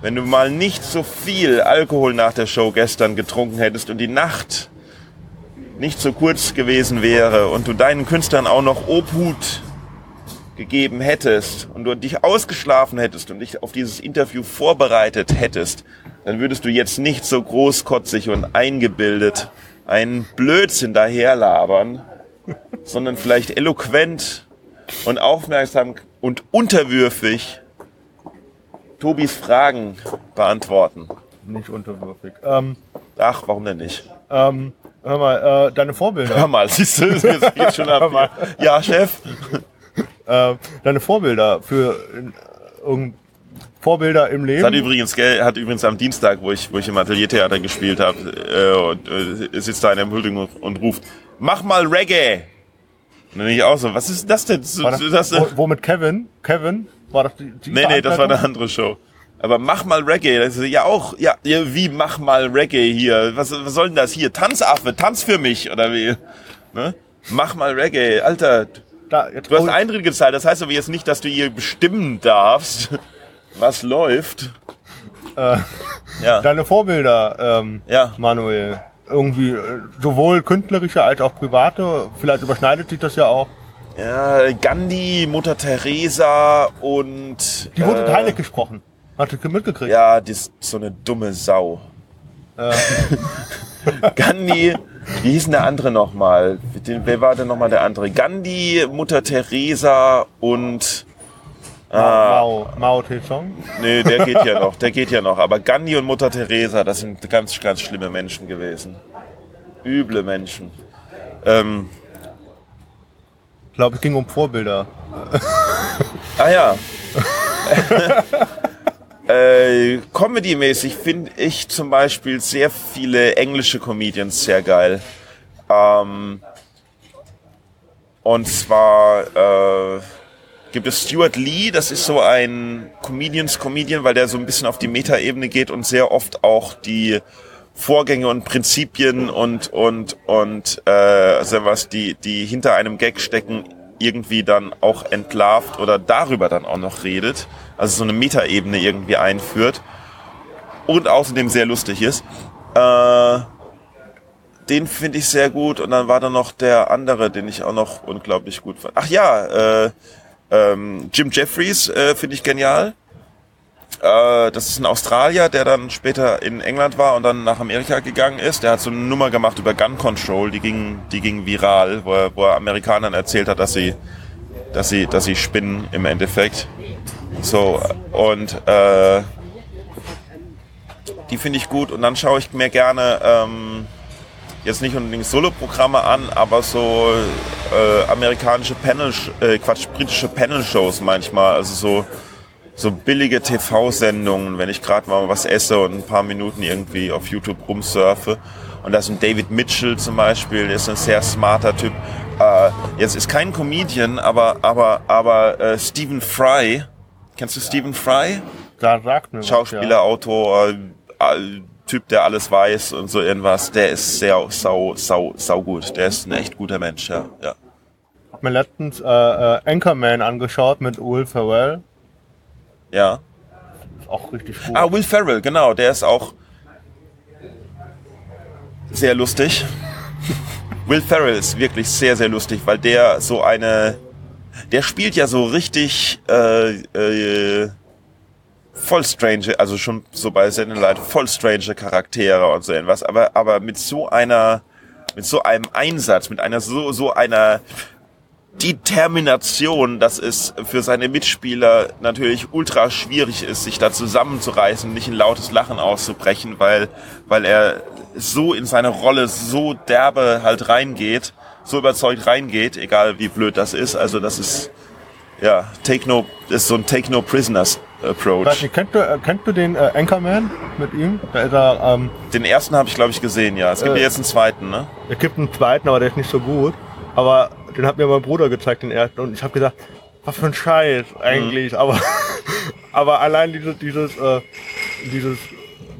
wenn du mal nicht so viel Alkohol nach der Show gestern getrunken hättest und die Nacht nicht so kurz gewesen wäre und du deinen Künstlern auch noch Obhut gegeben hättest und du dich ausgeschlafen hättest und dich auf dieses Interview vorbereitet hättest, dann würdest du jetzt nicht so großkotzig und eingebildet einen Blödsinn daherlabern, sondern vielleicht eloquent und aufmerksam und unterwürfig Tobis Fragen beantworten. Nicht unterwürfig. Ähm, Ach, warum denn nicht? ähm, hör mal, äh, deine Hör Vorbilder. mal, siehst du, es geht schon ab. Ja, Chef. Äh, deine Vorbilder für äh, irgend- Vorbilder im Das hat Leben. übrigens, gell, hat übrigens am Dienstag, wo ich, wo ich im Ateliertheater gespielt habe, äh, und, äh, sitzt da in der Multing und, ruft, mach mal Reggae. Und dann bin ich auch so, was ist das denn? War das, das, wo, wo mit Kevin? Kevin? War das die, die nee, nee, das war eine andere Show. Aber mach mal Reggae. Das ist, ja auch, ja, ja, wie mach mal Reggae hier? Was, was soll denn das hier? Tanzaffe, tanz für mich oder wie? Ne? Mach mal Reggae, Alter. Da, Du hast Eintritt gezahlt, das heißt aber jetzt nicht, dass du hier bestimmen darfst, was läuft. Äh, Ja. deine Vorbilder, ähm, Ja. Manuel. Irgendwie äh, sowohl künstlerische als auch private. Vielleicht überschneidet sich das ja auch. ja, Gandhi, Mutter Teresa und Die wurde äh, Heilig gesprochen. Hast du mitgekriegt? Ja, die ist so eine dumme Sau. Äh, Gandhi, wie hieß denn der andere nochmal? Wer war denn nochmal der andere? Gandhi, Mutter Teresa und Ah. Mao, Mao Zedong. Nee, der geht ja noch, der geht ja noch. Aber Gandhi und Mutter Teresa, das sind ganz, ganz schlimme Menschen gewesen. Üble Menschen. Ähm, Ich glaube, es ging um Vorbilder. ah ja. äh, Comedy-mäßig finde ich zum Beispiel sehr viele englische Comedians sehr geil. Ähm, und zwar äh, gibt es Stuart Lee, das ist so ein Comedians-Comedian, weil der so ein bisschen auf die Metaebene geht und sehr oft auch die Vorgänge und Prinzipien und und und äh, also was die die hinter einem Gag stecken irgendwie dann auch entlarvt oder darüber dann auch noch redet, also so eine Metaebene irgendwie einführt und außerdem sehr lustig ist. Äh, den finde ich sehr gut und dann war da noch der andere, den ich auch noch unglaublich gut fand. Ach ja, äh, ähm, Jim Jeffries äh, finde ich genial. Äh, das ist ein Australier, der dann später in England war und dann nach Amerika gegangen ist. Der hat so eine Nummer gemacht über Gun Control, die ging, die ging viral, wo er, wo er Amerikanern erzählt hat, dass sie, dass sie, dass sie spinnen im Endeffekt. So und äh, die finde ich gut und dann schaue ich mir gerne ähm, jetzt nicht unbedingt Solo-Programme an, aber so äh, amerikanische Panel, äh, Quatsch, britische Panel-Shows manchmal, also so so billige TV-Sendungen, wenn ich gerade mal was esse und ein paar Minuten irgendwie auf YouTube rumsurfe. Und da ist ein David Mitchell zum Beispiel, der ist ein sehr smarter Typ. Äh, jetzt ist kein Comedian, aber aber aber äh, Stephen Fry, kennst du Stephen Fry? Da sagt mir Schauspieler, Autor, äh, Typ, der alles weiß und so irgendwas, der ist sehr sau, sau, sau gut. Der ist ein echt guter Mensch, ja. ja. Ich hab mir letztens äh, äh, Anchorman angeschaut mit Will Ferrell. Ja. Auch richtig gut. Ah, Will Ferrell, genau, der ist auch sehr lustig. Will Ferrell ist wirklich sehr, sehr lustig, weil der so eine, der spielt ja so richtig äh, äh, voll strange, also schon so bei Sendelight voll strange Charaktere und so irgendwas, aber aber mit so einer, mit so einem Einsatz, mit einer so so einer Determination, dass es für seine Mitspieler natürlich ultra schwierig ist, sich da zusammenzureißen, nicht in lautes Lachen auszubrechen, weil, weil er so in seine Rolle so derbe halt reingeht, so überzeugt reingeht, egal wie blöd das ist. Also das ist, ja, take no, ist so ein take no prisoners approach. nicht, kennst du, äh, kennst du den äh, Anchorman mit ihm? Da ist er, ähm, Den ersten habe ich glaube ich gesehen, ja. Es gibt Äh. ja jetzt einen zweiten, ne? es gibt einen zweiten, aber der ist nicht so gut. Aber den hat mir mein Bruder gezeigt, den ersten. Und ich habe gedacht, was für ein Scheiß eigentlich. Mhm. Aber, aber allein dieses, dieses, äh, dieses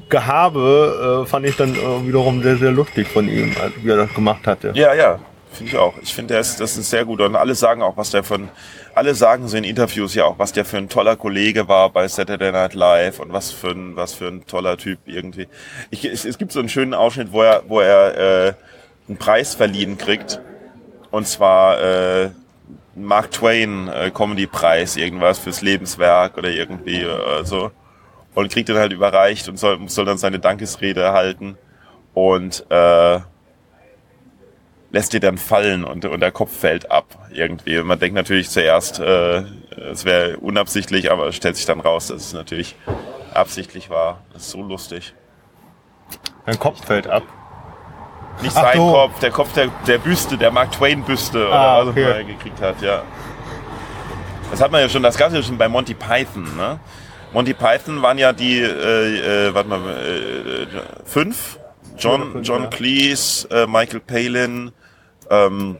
Gehabe äh, fand ich dann äh, wiederum sehr, sehr lustig von ihm, wie er das gemacht hatte. Ja, ja, finde ich auch. Ich finde, das ist sehr guter. Und alle sagen auch, was der von, alle sagen so in Interviews ja auch, was der für ein toller Kollege war bei Saturday Night Live und was für ein, was für ein toller Typ irgendwie. Ich, es, es gibt so einen schönen Ausschnitt, wo er, wo er äh, einen Preis verliehen kriegt. Und zwar äh, Mark Twain äh, Comedy Preis, irgendwas fürs Lebenswerk oder irgendwie äh, so. Und kriegt den halt überreicht und soll, soll dann seine Dankesrede halten. Und äh, lässt dir dann fallen und, und der Kopf fällt ab irgendwie. Und man denkt natürlich zuerst, äh, es wäre unabsichtlich, aber es stellt sich dann raus, dass es natürlich absichtlich war. Das ist so lustig. Mein Kopf fällt ab. Nicht Ach sein so. Kopf, der Kopf der, der Büste, der Mark Twain Büste Ah, oder was okay. er gekriegt hat, ja. Das hat man ja schon, das gab es ja schon bei Monty Python, ne? Monty Python waren ja die, äh, äh, warte mal, äh, fünf? John, John. Cleese, äh, Michael Palin, ähm,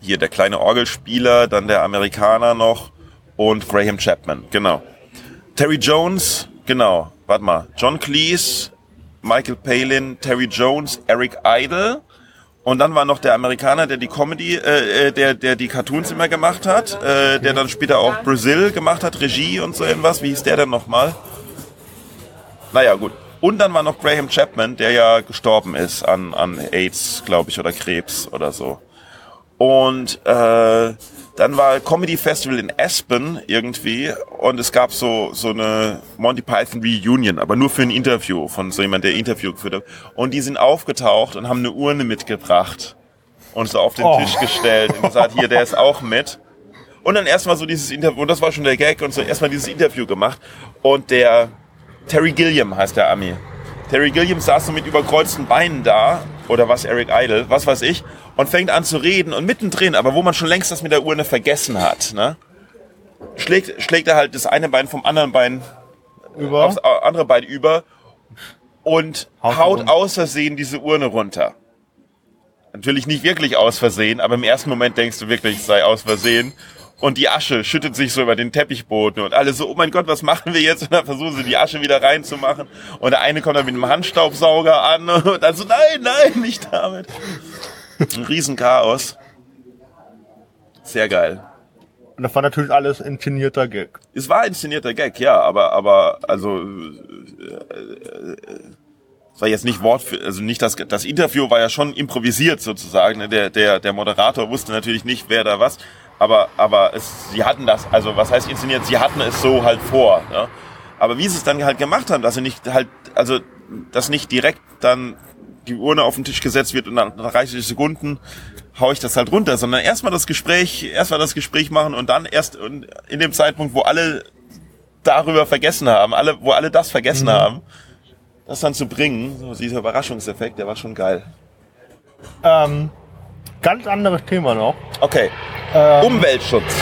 hier der kleine Orgelspieler, dann der Amerikaner noch und Graham Chapman, genau. Terry Jones, genau, warte mal, John Cleese, Michael Palin, Terry Jones, Eric Idle und dann war noch der Amerikaner, der die Comedy, äh, äh, der, der die Cartoons immer gemacht hat, äh, der dann später auch Brazil gemacht hat, Regie und so irgendwas. Wie hieß der denn nochmal? Naja, gut. Und dann war noch Graham Chapman, der ja gestorben ist an, an AIDS, glaube ich, oder Krebs oder so. Und äh, dann war Comedy Festival in Aspen irgendwie und es gab so so eine Monty Python Reunion, aber nur für ein Interview von so jemand, der Interview geführt hat. Und die sind aufgetaucht und haben eine Urne mitgebracht und so auf den Oh. Tisch gestellt und gesagt, hier, der ist auch mit. Und dann erstmal so dieses Interview, und das war schon der Gag, und so erstmal dieses Interview gemacht. Und der Terry Gilliam heißt der Ami. Terry Gilliam saß so mit überkreuzten Beinen da, oder was Eric Idle, was weiß ich, und fängt an zu reden und mittendrin, aber wo man schon längst das mit der Urne vergessen hat, ne, schlägt, schlägt er halt das eine Bein vom anderen Bein Über. aufs andere Bein über und Haut haut rum. aus Versehen diese Urne runter. Natürlich nicht wirklich aus Versehen, aber im ersten Moment denkst du wirklich, es sei aus Versehen. Und die Asche schüttet sich so über den Teppichboden und alle so, oh mein Gott, was machen wir jetzt? Und dann versuchen sie die Asche wieder reinzumachen. Und der eine kommt dann mit einem Handstaubsauger an und dann so, nein, nein, nicht damit. Ein Riesenchaos. Sehr geil. Und das war natürlich alles inszenierter Gag. Es war inszenierter Gag, ja, aber, aber, also, äh, es war jetzt nicht Wort für, also nicht das, das Interview war ja schon improvisiert sozusagen. ne? Der, der, der Moderator wusste natürlich nicht, wer da was, aber, aber es, sie hatten das, also was heißt inszeniert? Sie hatten es so halt vor, ne? Aber wie sie es dann halt gemacht haben, dass sie nicht halt, also, dass nicht direkt dann die Urne auf den Tisch gesetzt wird und dann nach 30 Sekunden hau ich das halt runter, sondern erstmal das Gespräch, erstmal das Gespräch machen und dann erst in dem Zeitpunkt, wo alle darüber vergessen haben, alle, wo alle das vergessen haben, das dann zu bringen, so dieser Überraschungseffekt, der war schon geil. Ähm, ganz anderes Thema noch. Okay. Ähm, Umweltschutz.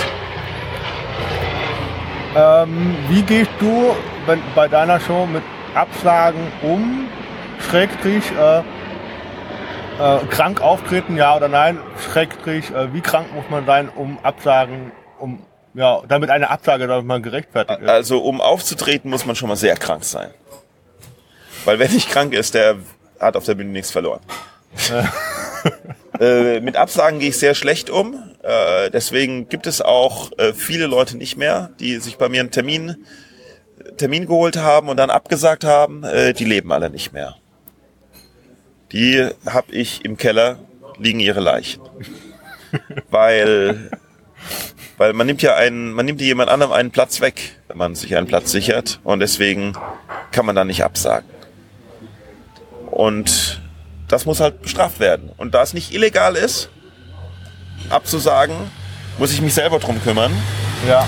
Ähm, wie gehst du wenn, bei deiner Show mit Absagen um? Schrägstrich, äh, äh, krank auftreten, ja oder nein? Schrägstrich, äh, wie krank muss man sein, um Absagen, um, ja, damit eine Absage, damit man gerechtfertigt ist? Also um aufzutreten, muss man schon mal sehr krank sein. Weil wer nicht krank ist, der hat auf der Bühne nichts verloren. äh, mit Absagen gehe ich sehr schlecht um. Äh, deswegen gibt es auch äh, viele Leute nicht mehr, die sich bei mir einen Termin, Termin geholt haben und dann abgesagt haben. Äh, die leben alle nicht mehr. Die habe ich im Keller, liegen ihre Leichen. Weil weil man nimmt ja einen, man nimmt ja jemand anderem einen Platz weg, wenn man sich einen Platz sichert. Und deswegen kann man da nicht absagen. Und das muss halt bestraft werden. Und da es nicht illegal ist, abzusagen, muss ich mich selber drum kümmern. Ja.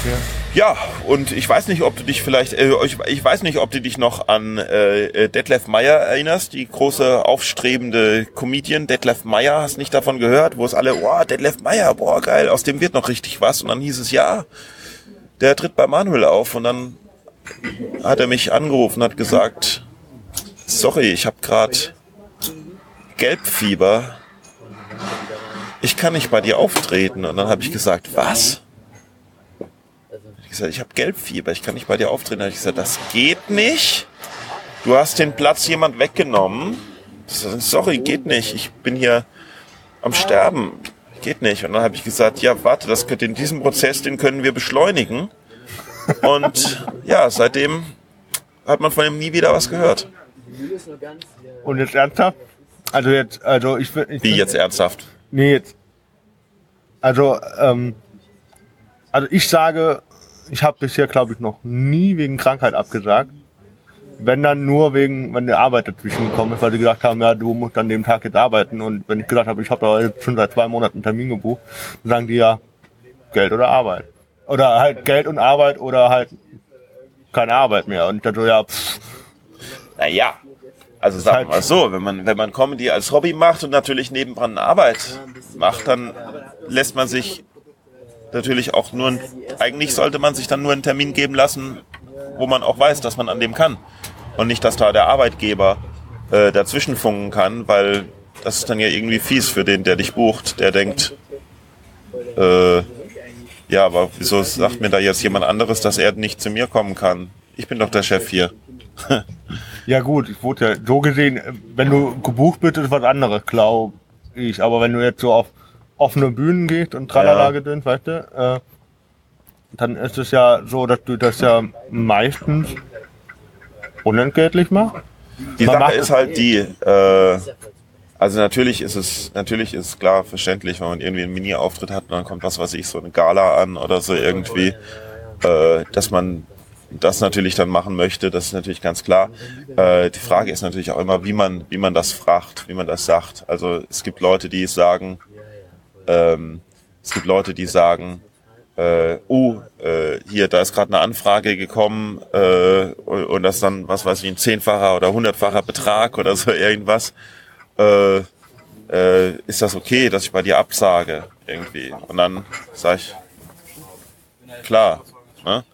Okay. Ja, und ich weiß nicht, ob du dich vielleicht, äh, ich, ich weiß nicht, ob du dich noch an äh, Detlef Meyer erinnerst, die große aufstrebende Comedian Detlef Meyer, hast nicht davon gehört, wo es alle, wow, Detlef Meyer, boah, geil, aus dem wird noch richtig was. Und dann hieß es, ja, der tritt bei Manuel auf. Und dann hat er mich angerufen, hat gesagt, sorry, ich habe gerade Gelbfieber. Ich kann nicht bei dir auftreten. Und dann habe ich gesagt, was? Ich gesagt, ich habe Gelbfieber, ich kann nicht bei dir auftreten. Da habe ich gesagt, das geht nicht. Du hast den Platz jemand weggenommen. Sorry, geht nicht. Ich bin hier am Sterben. Geht nicht. Und dann habe ich gesagt, ja, warte, das könnte in diesem Prozess, den können wir beschleunigen. Und ja, seitdem hat man von ihm nie wieder was gehört. Und jetzt ernsthaft? Also jetzt, also ich will. Ich Wie jetzt ernsthaft? Nee, jetzt. Also, ähm, also ich sage, ich habe bisher, glaube ich, noch nie wegen Krankheit abgesagt. Wenn dann nur wegen, wenn eine Arbeit dazwischen gekommen ist, weil sie gesagt haben, ja, du musst an dem Tag jetzt arbeiten. Und wenn ich gesagt habe, ich habe da jetzt schon seit zwei Monaten einen Termin gebucht, dann sagen die ja, Geld oder Arbeit. Oder halt Geld und Arbeit oder halt keine Arbeit mehr. Und dann so, ja, pff, Naja, also sagen wir mal so, wenn man, wenn man Comedy als Hobby macht und natürlich nebenan eine Arbeit macht, dann lässt man sich natürlich auch nur, ein- eigentlich sollte man sich dann nur einen Termin geben lassen, wo man auch weiß, dass man an dem kann. Und nicht, dass da der Arbeitgeber äh, dazwischen funken kann, weil das ist dann ja irgendwie fies für den, der dich bucht, der denkt, äh, ja, aber wieso sagt mir da jetzt jemand anderes, dass er nicht zu mir kommen kann? Ich bin doch der Chef hier. Ja gut, ich wurde ja so gesehen, wenn du gebucht bist, ist was anderes, glaube ich. Aber wenn du jetzt so auf offene Bühnen gehst und tralala Ja. gedöns, weißt du, äh, dann ist es ja so, dass du das ja meistens unentgeltlich machst. Die Man Sache ist halt die, äh, also natürlich ist es, natürlich ist klar verständlich, wenn man irgendwie einen Mini-Auftritt hat und dann kommt was weiß ich, so eine Gala an oder so irgendwie, äh, dass man das natürlich dann machen möchte, das ist natürlich ganz klar. Äh, die Frage ist natürlich auch immer, wie man, wie man das fragt, wie man das sagt. Also es gibt Leute, die sagen, ähm, es gibt Leute, die sagen, äh, oh, äh, hier, da ist gerade eine Anfrage gekommen äh, und, und das dann, was weiß ich, ein zehnfacher oder hundertfacher Betrag oder so irgendwas. Äh, äh, ist das okay, dass ich bei dir absage irgendwie? Und dann sage ich, klar. Ne?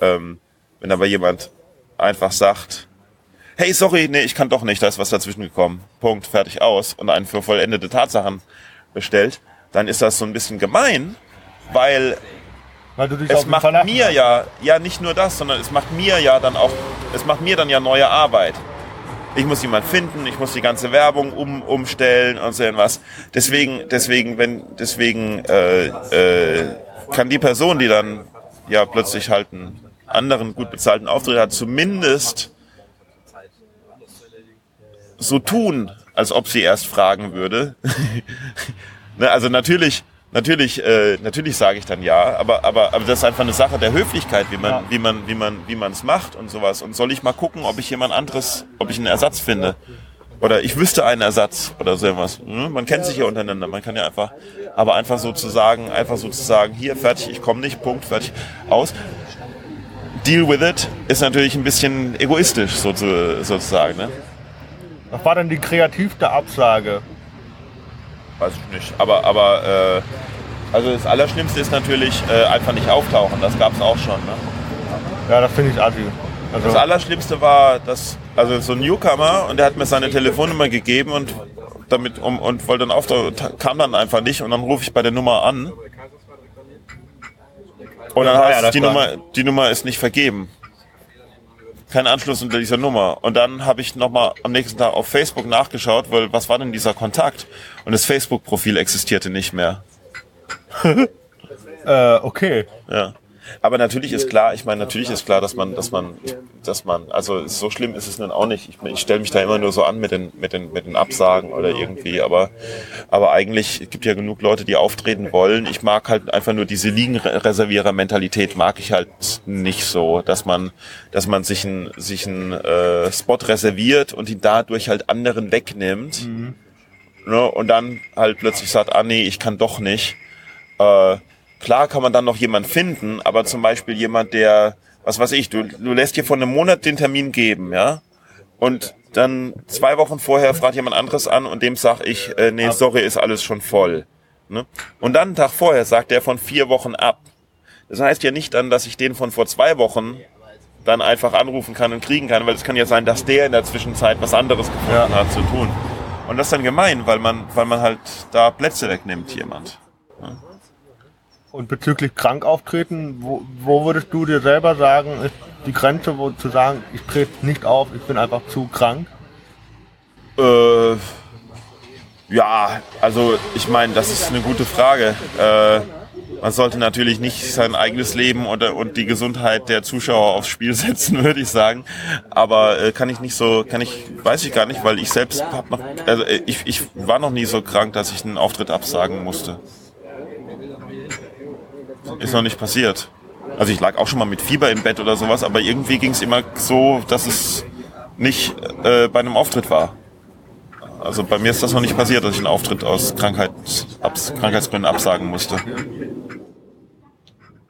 Ähm, wenn aber jemand einfach sagt, hey, sorry, nee, ich kann doch nicht, da ist was dazwischen gekommen. Punkt, fertig, aus. Und einen für vollendete Tatsachen bestellt, dann ist das so ein bisschen gemein, weil Weil du dich es macht mir ja, ja nicht nur das, sondern es macht mir ja dann auch, es macht mir dann ja neue Arbeit. Ich muss jemand finden, ich muss die ganze Werbung um, umstellen und so irgendwas. Deswegen, deswegen, wenn, deswegen äh, äh, kann die Person, die dann ja plötzlich halt einen anderen gut bezahlten Auftritt hat, zumindest so tun, als ob sie erst fragen würde. ne, also natürlich, natürlich, äh, natürlich sage ich dann ja, aber, aber, aber das ist einfach eine Sache der Höflichkeit, wie man, Ja. wie man, wie man, wie man es macht und sowas. Und soll ich mal gucken, ob ich jemand anderes, ob ich einen Ersatz finde? Oder ich wüsste einen Ersatz oder so irgendwas. Hm? Man kennt sich ja untereinander. Man kann ja einfach, aber einfach sozusagen, einfach sozusagen, hier, fertig, ich komme nicht, Punkt, fertig, aus. Deal with it ist natürlich ein bisschen egoistisch sozu- sozusagen. Ne? Was war denn die kreativste Absage? Weiß ich nicht. Aber, aber äh, also das Allerschlimmste ist natürlich äh, einfach nicht auftauchen. Das gab es auch schon. Ne? Ja, das finde ich assi. Also, Das Allerschlimmste war, dass also so ein Newcomer und der hat mir seine Telefonnummer gegeben und damit um, und wollte dann auftauchen, ta- kam dann einfach nicht und dann rufe ich bei der Nummer an. Und dann Ja, heißt ja, die Nummer, die Nummer ist nicht vergeben. Kein Anschluss unter dieser Nummer. Und dann habe ich nochmal am nächsten Tag auf Facebook nachgeschaut, weil was war denn dieser Kontakt? Und das Facebook-Profil existierte nicht mehr. äh, okay. Ja. Aber natürlich ist klar, ich meine, natürlich ist klar, dass man, dass man, dass man, also so schlimm ist es nun auch nicht. Ich, ich stelle mich da immer nur so an mit den, mit den, mit den Absagen oder irgendwie, aber, aber eigentlich es gibt ja genug Leute, die auftreten wollen. Ich mag halt einfach nur diese Liegenreservierer-Mentalität mag ich halt nicht so, dass man, dass man sich einen, sich einen äh, Spot reserviert und ihn dadurch halt anderen wegnimmt. Ne, und dann halt plötzlich sagt, ah nee, ich kann doch nicht. Äh, klar kann man dann noch jemand finden, aber zum Beispiel jemand, der, was weiß ich, du, du lässt dir von einem Monat den Termin geben, ja, und dann zwei Wochen vorher fragt jemand anderes an und dem sag ich, äh, nee, sorry, ist alles schon voll. Ne? Und dann einen Tag vorher sagt der von vier Wochen ab. Das heißt ja nicht dann, dass ich den von vor zwei Wochen dann einfach anrufen kann und kriegen kann, weil es kann ja sein, dass der in der Zwischenzeit was anderes gefunden Ja. hat zu tun. Und das ist dann gemein, weil man, weil man halt da Plätze wegnimmt, jemand. Und bezüglich krank auftreten, wo, wo würdest du dir selber sagen, ist die Grenze, wo zu sagen, ich trete nicht auf, ich bin einfach zu krank? Äh, ja, also ich meine, das ist eine gute Frage. Äh, man sollte natürlich nicht sein eigenes Leben oder, und die Gesundheit der Zuschauer aufs Spiel setzen, würde ich sagen. Aber äh, kann ich nicht so, kann ich, weiß ich gar nicht, weil ich selbst hab noch, also ich, ich war noch nie so krank, dass ich einen Auftritt absagen musste. Ist noch nicht passiert. Also ich lag auch schon mal mit Fieber im Bett oder sowas, aber irgendwie ging es immer so, dass es nicht äh, bei einem Auftritt war. Also bei mir ist das noch nicht passiert, dass ich einen Auftritt aus Krankheit, abs, Krankheitsgründen absagen musste.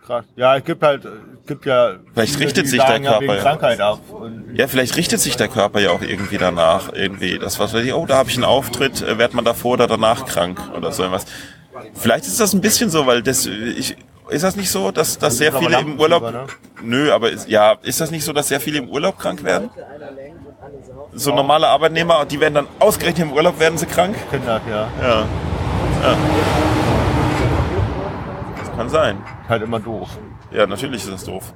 Krass. Ja, es gibt halt, es gibt ja. Vielleicht viele, richtet sich der Körper, ja. Krankheit ab. Und Ja, vielleicht richtet sich der Körper ja auch irgendwie danach. Irgendwie, das was weiß ich, oh, da habe ich einen Auftritt, äh, wird man davor oder danach krank oder so irgendwas. Vielleicht ist das ein bisschen so, weil das, ich, ist das nicht so, dass, dass sehr viele im Urlaub, ne? nö, aber ist, ja, ist das nicht so, dass sehr viele im Urlaub krank werden? so normale Arbeitnehmer, die werden dann ausgerechnet im Urlaub, werden sie krank? Kinder, ja. Ja. ja. Das kann sein. Halt immer doof. Ja, natürlich ist das doof.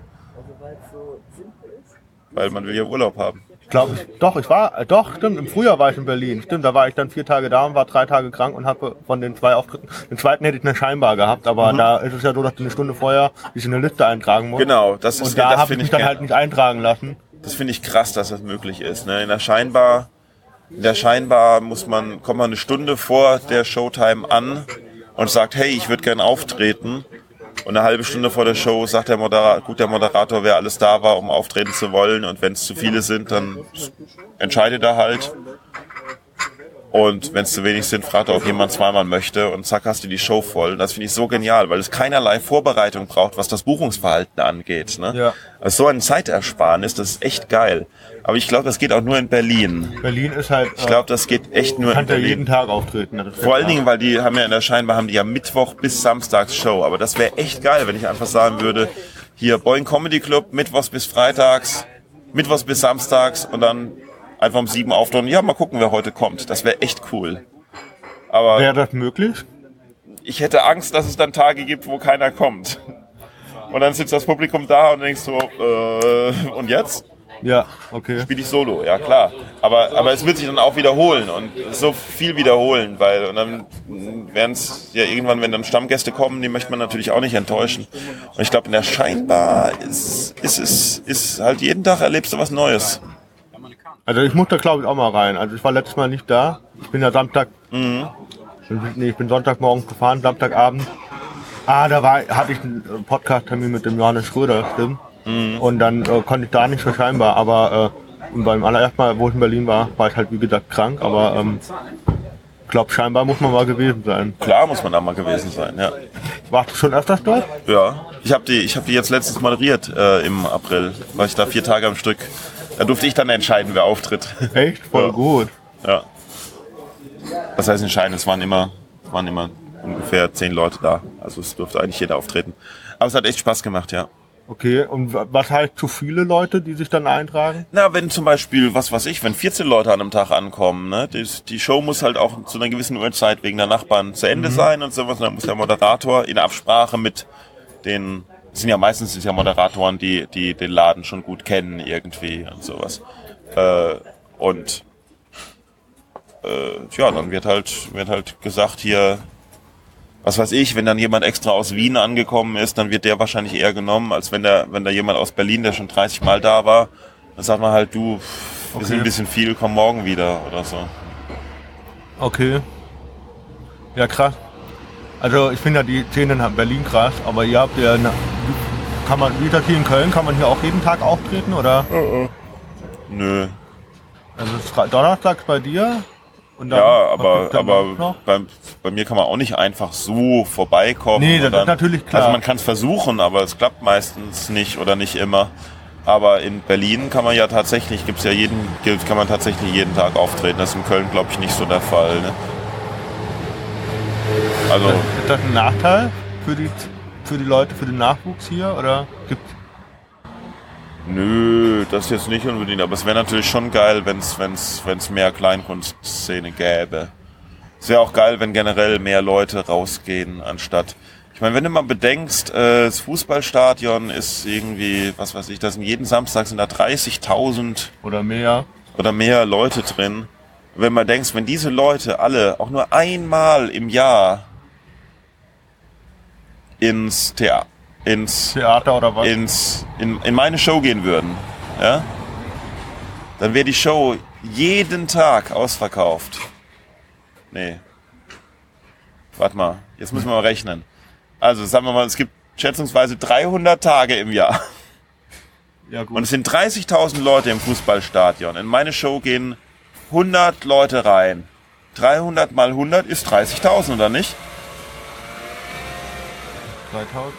Weil man will ja Urlaub haben. Ich glaube, ich, doch, ich war, äh, doch, stimmt, im Frühjahr war ich in Berlin. Stimmt, da war ich dann vier Tage da und war drei Tage krank und habe von den zwei Auftritten, den zweiten hätte ich eine scheinbar gehabt, aber da ist es ja so, dass du eine Stunde vorher dich in eine Liste eintragen musst. Genau, das ist Und da habe ich mich ich, dann halt nicht eintragen lassen. das finde ich krass, dass das möglich ist. Ne? In der Scheinbar, in der Scheinbar muss man, kommt man eine Stunde vor der Showtime an und sagt, hey, ich würde gern auftreten. Und eine halbe Stunde vor der Show sagt der Moderator, gut, der Moderator, wer alles da war, um auftreten zu wollen. Und wenn es zu viele sind, dann entscheidet er halt. Und wenn es zu wenig sind, fragt er, ob jemand zweimal möchte. Und zack, hast du die Show voll. Das finde ich so genial, weil es keinerlei Vorbereitung braucht, was das Buchungsverhalten angeht. Ne? Ja. Also so ein Zeitersparnis, das ist echt geil. Aber ich glaube, das geht auch nur in Berlin. Berlin ist halt, Ich glaube, das geht echt nur in kannst ja jeden Berlin. Tag auftreten. Vor allen. Dingen, weil die haben ja in der Scheinbar haben die ja Mittwoch bis Samstags Show. Aber das wäre echt geil, wenn ich einfach sagen würde, hier Boing Comedy Club, Mittwochs bis Freitags, Mittwochs bis Samstags und dann einfach um sieben auftreten. Ja, mal gucken, wer heute kommt. Das wäre echt cool. Aber Wäre das möglich? ich hätte Angst, dass es dann Tage gibt, wo keiner kommt. Und dann sitzt das Publikum da und denkst so, äh, und jetzt? Ja, okay. spiele ich Solo, ja klar. Aber, aber es wird sich dann auch wiederholen und so viel wiederholen, weil und dann werden es ja irgendwann, wenn dann Stammgäste kommen, die möchte man natürlich auch nicht enttäuschen. Und ich glaube, in der Scheinbar ist, ist es ist halt jeden Tag erlebst du was Neues. Also ich muss da glaube ich auch mal rein. Also ich war letztes Mal nicht da. Ich bin ja Samstag, nee, ich bin Sonntagmorgen gefahren, Samstagabend. Ah, da war, hatte ich einen äh, Podcast-Termin mit dem Johannes Schröder, stimmt. Und dann äh, konnte ich da nicht so scheinbar, aber äh, beim allerersten Mal, wo ich in Berlin war, war ich halt wie gesagt krank, aber ähm, ich glaube scheinbar muss man mal gewesen sein. Klar muss man da mal gewesen sein, ja. Warst du schon öfters dort? Ja, ich habe die, ich habe die jetzt letztens moderiert äh, im April, war ich da vier Tage am Stück. Da durfte ich dann entscheiden, wer auftritt. Echt? Voll Ja. gut. Ja. Das heißt entscheiden, es waren immer, waren immer ungefähr zehn Leute da. Also es durfte eigentlich jeder auftreten. Aber es hat echt Spaß gemacht, ja. Okay, und wa- was heißt zu viele Leute, die sich dann eintragen? Na, wenn zum Beispiel, was weiß ich, wenn 14 Leute an einem Tag ankommen, ne, die, die Show muss halt auch zu einer gewissen Uhrzeit wegen der Nachbarn zu Ende sein und sowas. Und dann muss der Moderator in Absprache mit den, sind ja meistens sind ja Moderatoren, die, die den Laden schon gut kennen irgendwie und sowas. Äh, und äh, ja, dann wird halt, wird halt gesagt hier, was weiß ich, wenn dann jemand extra aus Wien angekommen ist, dann wird der wahrscheinlich eher genommen, als wenn der, wenn da jemand aus Berlin, der schon 30 Mal da war, dann sagt man halt, du, wir Okay. sind ein bisschen viel, komm morgen wieder oder so. Okay. Ja, krass. Also ich finde ja die Szene in Berlin krass, aber ihr habt ja, kann man, wie das hier in Köln, kann man hier auch jeden Tag auftreten oder? Nö. Also es ist donnerstags bei dir? Und dann- Ja, aber, aber bei, bei mir kann man auch nicht einfach so vorbeikommen. Nee, das dann- ist natürlich klar. Also man kann es versuchen, aber es klappt meistens nicht oder nicht immer. Aber in Berlin kann man ja tatsächlich, gibt's ja jeden, kann man tatsächlich jeden Tag auftreten. Das ist in Köln, glaube ich, nicht so der Fall. Ne? Also, Ist das ein Nachteil für die, für die Leute, für den Nachwuchs hier? Oder gibt nö, das jetzt nicht unbedingt. Aber es wäre natürlich schon geil, wenn es wenn's, wenn's mehr Kleinkunstszene gäbe. Es wäre auch geil, wenn generell mehr Leute rausgehen, anstatt. Ich meine, wenn du mal bedenkst, äh, das Fußballstadion ist irgendwie, was weiß ich, da sind jeden Samstag sind da 30.000 oder mehr? oder mehr Leute drin. Wenn man denkst, wenn diese Leute alle auch nur einmal im Jahr ins Theater, ins, Theater oder was? ins, in, in meine Show gehen würden, ja, dann wäre die Show jeden Tag ausverkauft. Nee. Warte mal, jetzt müssen wir mal rechnen. Also sagen wir mal, es gibt schätzungsweise 300 Tage im Jahr. ja gut. Und es sind 30.000 Leute im Fußballstadion. In meine Show gehen 100 Leute rein. 300 mal 100 ist 30.000, oder nicht? 3000?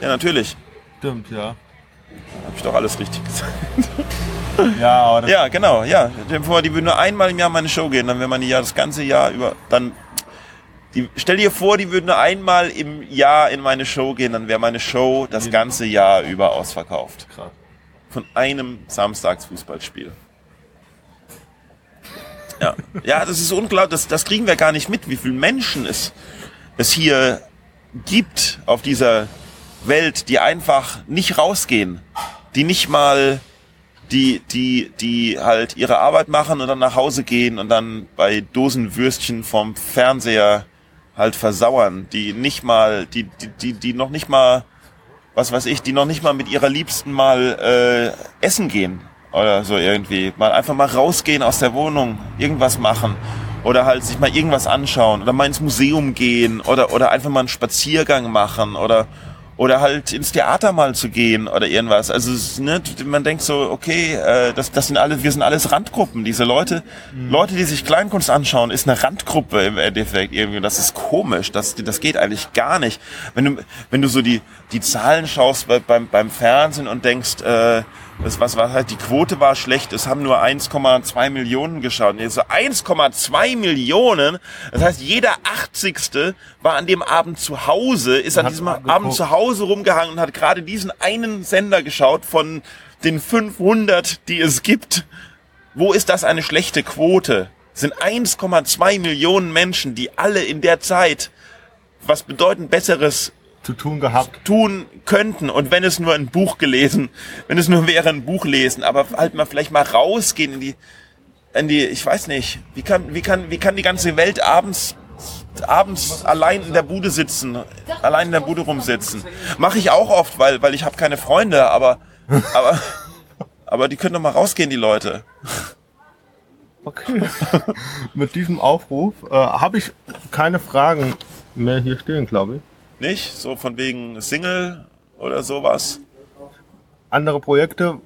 Ja, natürlich. Stimmt, ja. Habe ich doch alles richtig gesagt. Ja, aber Ja, genau, ja. Stell dir vor, die würden nur einmal im Jahr in meine Show gehen, dann wäre man die ja das ganze Jahr über. Dann. Die, stell dir vor, die würden nur einmal im Jahr in meine Show gehen, dann wäre meine Show das ganze Jahr über ausverkauft. krass. Von einem Samstagsfußballspiel. Ja, ja das ist unglaublich. Das, das kriegen wir gar nicht mit, wie viele Menschen es, es hier gibt auf dieser Welt, die einfach nicht rausgehen, die nicht mal die, die, die halt ihre Arbeit machen und dann nach Hause gehen und dann bei Dosenwürstchen vom Fernseher halt versauern, die nicht mal, die, die, die, die noch nicht mal, was weiß ich, die noch nicht mal mit ihrer Liebsten mal äh, essen gehen oder so irgendwie. Mal einfach mal rausgehen aus der Wohnung, irgendwas machen oder halt sich mal irgendwas anschauen oder mal ins Museum gehen oder, oder einfach mal einen Spaziergang machen oder oder halt ins Theater mal zu gehen oder irgendwas. Also ne, man denkt so, okay, äh, das, das sind alle, wir sind alles Randgruppen. Diese Leute, mhm. Leute, die sich Kleinkunst anschauen, ist eine Randgruppe im Endeffekt irgendwie. Das ist komisch. Das, das geht eigentlich gar nicht. Wenn du, wenn du so die, die Zahlen schaust bei, beim, beim Fernsehen und denkst, äh, das, was war halt, die Quote war schlecht, es haben nur 1,2 Millionen geschaut. Also 1,2 Millionen, das heißt, jeder 80. war an dem Abend zu Hause, ist an diesem Abend zu Hause rumgehangen und hat gerade diesen einen Sender geschaut von den 500, die es gibt. Wo ist das eine schlechte Quote? Es sind 1,2 Millionen Menschen, die alle in der Zeit was bedeutend Besseres zu tun gehabt. Tun könnten. Und wenn es nur ein Buch gelesen, wenn es nur wäre ein Buch lesen, aber halt mal vielleicht mal rausgehen in die, in die, ich weiß nicht, wie kann, wie kann, wie kann die ganze Welt abends abends allein in der Bude sitzen, allein in der Bude rumsitzen. Mache ich auch oft, weil, weil ich habe keine Freunde, aber, aber, aber die können doch mal rausgehen, die Leute. Okay. Mit diesem Aufruf äh, habe ich keine Fragen mehr hier stehen, glaube ich. Nicht? So von wegen Single oder sowas? Andere Projekte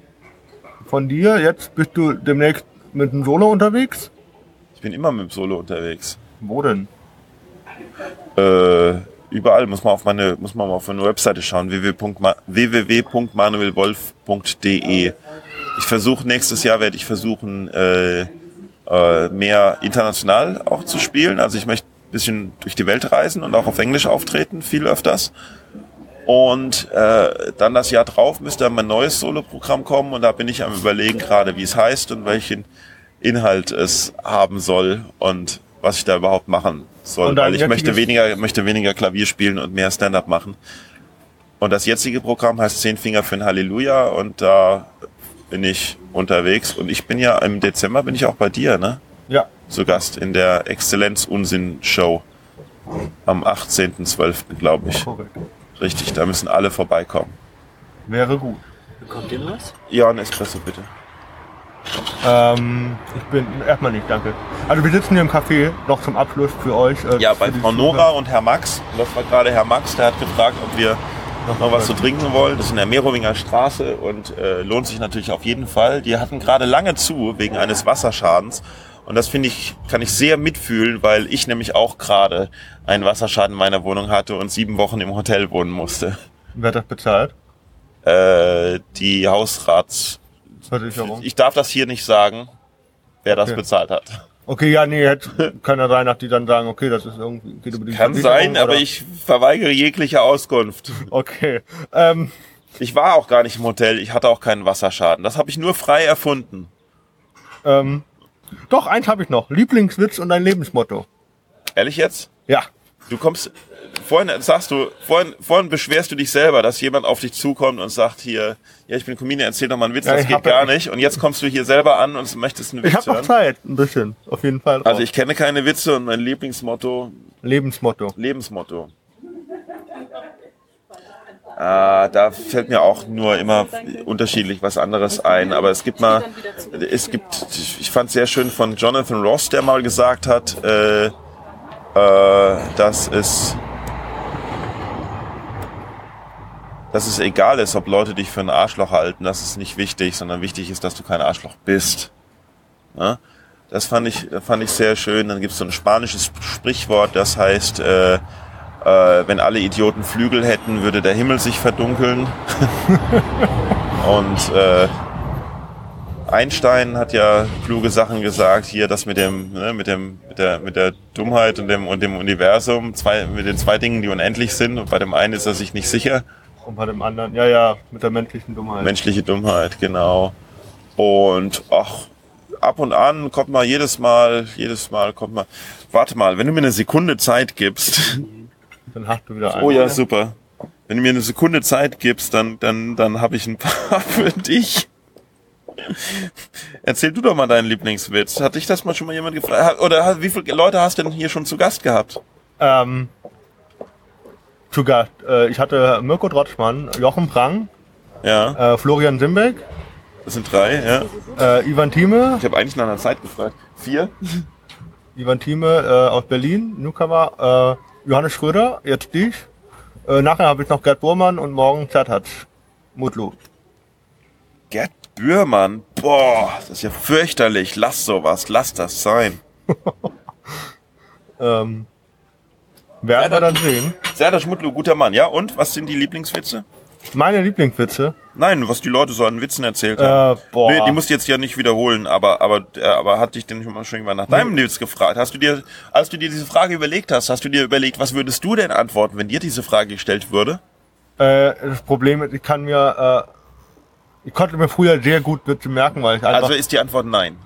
von dir? Jetzt bist du demnächst mit dem Solo unterwegs? Ich bin immer mit dem Solo unterwegs. Wo denn? Äh, überall muss man auf meine, muss man mal auf meine Webseite schauen, www.manuelwolf.de. Ich versuche nächstes Jahr werde ich versuchen, äh, äh, mehr international auch zu spielen. Also ich möchte bisschen durch die Welt reisen und auch auf Englisch auftreten, viel öfters. Und äh, dann das Jahr drauf müsste mein neues Solo-Programm kommen und da bin ich am überlegen gerade, wie es heißt und welchen Inhalt es haben soll und was ich da überhaupt machen soll. Weil ich möchte weniger, möchte weniger Klavier spielen und mehr Stand-up machen. Und das jetzige Programm heißt Zehn Finger für ein Halleluja und da bin ich unterwegs und ich bin ja im Dezember bin ich auch bei dir, ne? Ja, zu Gast in der Exzellenz-Unsinn-Show am 18.12., glaube ich. Korrekt. Richtig, da müssen alle vorbeikommen. Wäre gut. Bekommt ihr noch was? Ja, ein Espresso bitte. Ähm, ich bin erstmal nicht, danke. Also wir sitzen hier im Café noch zum Abschluss für euch. Äh, ja, bei Frau Nora und Herr Max. Das war gerade Herr Max, der hat gefragt, ob wir noch, noch was zu trinken wollen. Das ist in der Merowinger Straße und äh, lohnt sich natürlich auf jeden Fall. Die hatten gerade lange zu wegen eines Wasserschadens und das finde ich, kann ich sehr mitfühlen, weil ich nämlich auch gerade einen Wasserschaden in meiner Wohnung hatte und sieben Wochen im Hotel wohnen musste. Wer hat das bezahlt? Äh, die Hausrats. Versicherung. Ich darf das hier nicht sagen, wer das okay. bezahlt hat. Okay, ja, nee, hätte, kann ja sein, dass die dann sagen, okay, das ist irgendwie, geht über die Kann sein, oder? aber ich verweigere jegliche Auskunft. Okay. Ähm. Ich war auch gar nicht im Hotel, ich hatte auch keinen Wasserschaden. Das habe ich nur frei erfunden. Ähm, doch, eins habe ich noch. Lieblingswitz und ein Lebensmotto. Ehrlich jetzt? Ja. Du kommst, vorhin sagst du, vorhin, vorhin beschwerst du dich selber, dass jemand auf dich zukommt und sagt hier, ja, ich bin Comedian, erzähl doch mal einen Witz, ja, das geht gar nicht. Und jetzt kommst du hier selber an und möchtest einen Witz Ich habe noch Zeit, ein bisschen, auf jeden Fall. Drauf. Also ich kenne keine Witze und mein Lieblingsmotto. Lebensmotto. Lebensmotto. Äh, da fällt mir auch nur immer unterschiedlich was anderes ein. Aber es gibt mal, es gibt, ich fand sehr schön von Jonathan Ross, der mal gesagt hat, äh, äh, dass es, dass es egal ist, ob Leute dich für ein Arschloch halten. Das ist nicht wichtig, sondern wichtig ist, dass du kein Arschloch bist. Ja? Das fand ich, fand ich sehr schön. Dann gibt es so ein spanisches Sprichwort, das heißt, äh, äh, wenn alle Idioten Flügel hätten, würde der Himmel sich verdunkeln. und äh, Einstein hat ja kluge Sachen gesagt, hier das mit dem, ne, mit dem, mit der, mit der Dummheit und dem und dem Universum, zwei, mit den zwei Dingen, die unendlich sind. Und bei dem einen ist er sich nicht sicher. Und bei dem anderen, ja, ja, mit der menschlichen Dummheit. Menschliche Dummheit, genau. Und ach, ab und an kommt mal jedes Mal, jedes Mal kommt mal. Warte mal, wenn du mir eine Sekunde Zeit gibst. Dann hast du wieder einen. Oh ja, super. Wenn du mir eine Sekunde Zeit gibst, dann, dann, dann habe ich ein paar für dich. Erzähl du doch mal deinen Lieblingswitz. Hat dich das mal schon mal jemand gefragt? Oder wie viele Leute hast du denn hier schon zu Gast gehabt? Ähm, zu Gast. Äh, ich hatte Mirko Drotschmann, Jochen Prang, Ja, äh, Florian Simbeck, das sind drei, ja. äh, Ivan Thieme, Ich habe eigentlich nach einer Zeit gefragt. Vier? Ivan Thieme äh, aus Berlin, Newcomer, äh, Johannes Schröder, jetzt dich. Äh, nachher habe ich noch Gerd Burmann und morgen Zertatsch. Mutlu. Gerd Bührmann. Boah, das ist ja fürchterlich. Lass sowas, lass das sein. Ähm, werden wir dann sehen. Serdar Schmutlu, guter Mann. Ja, und? Was sind die Lieblingswitze? Meine Lieblingswitze. Nein, was die Leute so an Witzen erzählt haben. Äh, boah. Nee, die musst du jetzt ja nicht wiederholen, aber, aber, äh, aber hat dich denn schon mal nach deinem Witz gefragt? Hast du dir, als du dir diese Frage überlegt hast, hast du dir überlegt, was würdest du denn antworten, wenn dir diese Frage gestellt würde? Äh, das Problem ist, ich kann mir, äh, ich konnte mir früher sehr gut Witze merken, weil ich einfach, Also ist die Antwort nein.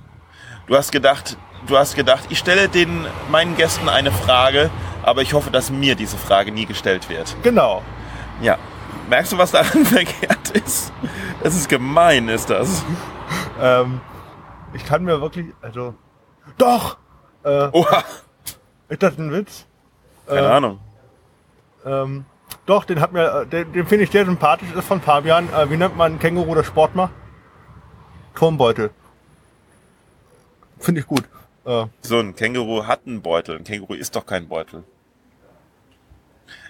Du hast gedacht, du hast gedacht, ich stelle den, meinen Gästen eine Frage, aber ich hoffe, dass mir diese Frage nie gestellt wird. genau. Ja. Merkst du, was daran verkehrt ist? Das ist gemein, ist das. Ähm, ich kann mir wirklich, also, doch! Äh, Oha. ist das ein Witz? Keine Äh, Ahnung. Ähm, doch, den hat mir, äh, den, den finde ich sehr sympathisch, ist von Fabian. Äh, wie nennt man Känguru, das Sport macht? Turmbeutel. Finde ich gut. Äh, So, ein Känguru hat einen Beutel. Ein Känguru ist doch kein Beutel.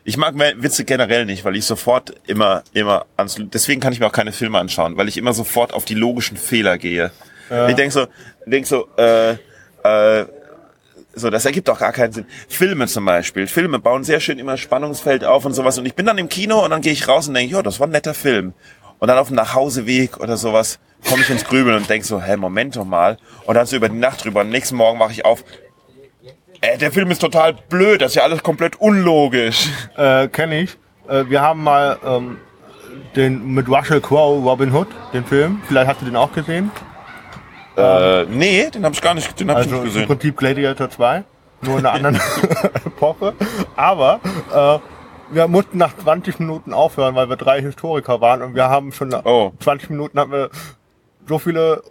Ich mag Witze generell nicht, weil ich sofort immer, immer ans, deswegen kann ich mir auch keine Filme anschauen, weil ich immer sofort auf die logischen Fehler gehe. Ich denk so, denk so, äh, äh, so, das ergibt doch gar keinen Sinn. Filme zum Beispiel. Filme bauen sehr schön immer Spannungsfeld auf und sowas. Und ich bin dann im Kino und dann gehe ich raus und denke, ja, das war ein netter Film. Und dann auf dem Nachhauseweg oder sowas komme ich ins Grübeln und denk so, hä, Moment doch mal. Und dann so über die Nacht drüber. Und am nächsten Morgen wache ich auf. Äh, der Film ist total blöd. Das ist ja alles komplett unlogisch. äh, kenne ich. Äh, wir haben mal ähm, den mit Russell Crowe, Robin Hood, den Film. Vielleicht hast du den auch gesehen. Äh, nee, den habe ich gar nicht, den hab ich Also nicht im gesehen. Prinzip Gladiator 2, nur in einer anderen Epoche. Aber äh, wir mussten nach 20 Minuten aufhören, weil wir drei Historiker waren und wir haben schon nach Oh. 20 Minuten haben wir so viele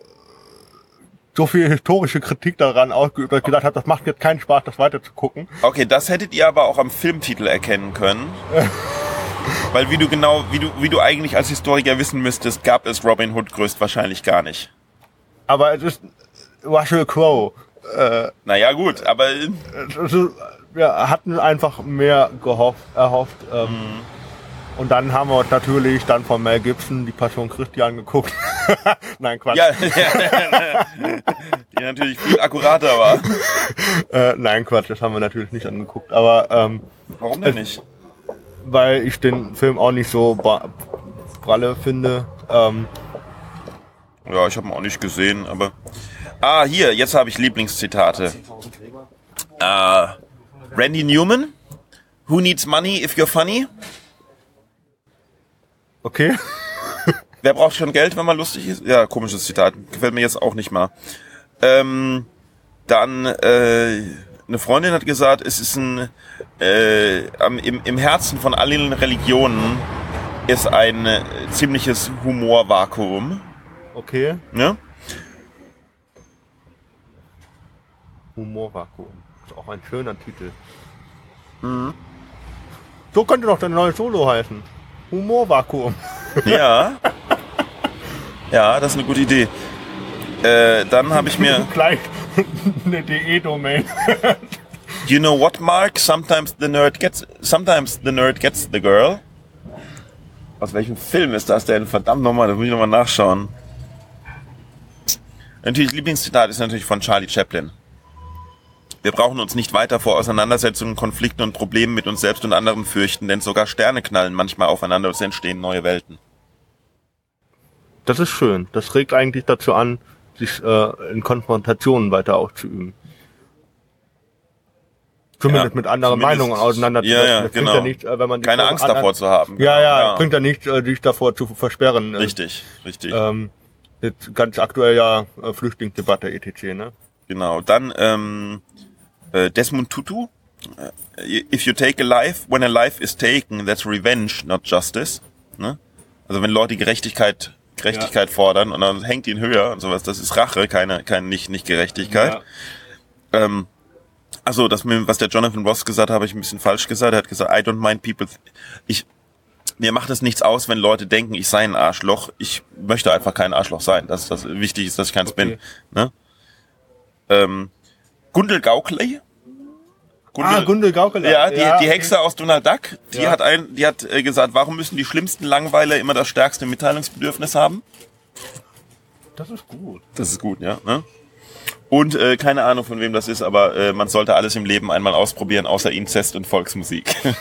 so viel historische Kritik daran ausgeübt, dass ich gedacht habe, das macht jetzt keinen Spaß, das weiter zu gucken. Okay, das hättet ihr aber auch am Filmtitel erkennen können. Weil wie du genau, wie du, wie du eigentlich als Historiker wissen müsstest, gab es Robin Hood größtwahrscheinlich gar nicht. Aber es ist Russell Crowe. Äh, Naja, gut, aber also, wir hatten einfach mehr gehofft, erhofft. Ähm, Und dann haben wir uns natürlich dann von Mel Gibson die Passion Christi angeguckt. Nein, Quatsch. ja, die natürlich viel akkurater war. Äh, nein, Quatsch, das haben wir natürlich nicht angeguckt. Aber ähm, Warum denn nicht? weil ich den Film auch nicht so pralle finde. Ähm, Ja, ich habe ihn auch nicht gesehen, aber. Ah, hier, jetzt habe ich Lieblingszitate. Äh, Randy Newman. Who needs money if you're funny? Okay. Wer braucht schon Geld, wenn man lustig ist? Ja, komisches Zitat. Gefällt mir jetzt auch nicht mal. Ähm, dann, äh, eine Freundin hat gesagt, es ist ein, äh, im, im Herzen von allen Religionen ist ein äh, ziemliches Humorvakuum. Okay. Ne? Humorvakuum. Ist auch ein schöner Titel. So könnte doch dein neues Solo heißen. Humorvakuum. Ja. Ja, das ist eine gute Idee. Äh, dann habe ich mir, Gleich eine DE-Domain. you know what, Mark? Sometimes the nerd gets, sometimes the nerd gets the girl. Aus welchem Film ist das denn? Verdammt nochmal, da muss ich nochmal nachschauen. Natürlich, Lieblingszitat ist natürlich von Charlie Chaplin. Wir brauchen uns nicht weiter vor Auseinandersetzungen, Konflikten und Problemen mit uns selbst und anderen fürchten, denn sogar Sterne knallen manchmal aufeinander und es entstehen neue Welten. Das ist schön. Das regt eigentlich dazu an, sich äh, in Konfrontationen weiter auszuüben. Zumindest Ja, mit anderen zumindest- Meinungen auseinanderzusetzen. Ja, ja, genau. ja nicht, äh, wenn man sich Keine Angst davor zu haben. Ja, Genau, ja, bringt ja nicht, äh, dich davor zu versperren. Äh, Richtig, richtig. Ähm, Jetzt ganz aktuell ja Flüchtlingsdebatte etc. Ne? Genau. Dann ähm, äh, Desmond Tutu. Äh, If you take a life, when a life is taken, that's revenge, not justice. Ne? Also wenn Leute Gerechtigkeit Gerechtigkeit fordern und dann hängt ihn höher und sowas, das ist Rache, keine, keine nicht, nicht Gerechtigkeit. Ähm, also das, was der Jonathan Ross gesagt hat, habe ich ein bisschen falsch gesagt. Er hat gesagt, I don't mind people. Ich, mir macht es nichts aus, wenn Leute denken, ich sei ein Arschloch. Ich möchte einfach kein Arschloch sein. Das, das wichtig ist, dass ich keins Okay. bin. Ne? Ähm, Gundel Gaukley. Ah, Gundel Gaukelei. Ja, die, die okay. Hexe aus Donald Duck, die Ja. hat ein, die hat äh, gesagt, warum müssen die schlimmsten Langweiler immer das stärkste Mitteilungsbedürfnis haben? Das ist gut. Das ist gut, ja. Ne? Und äh, keine Ahnung, von wem das ist, aber äh, man sollte alles im Leben einmal ausprobieren, außer Inzest und Volksmusik.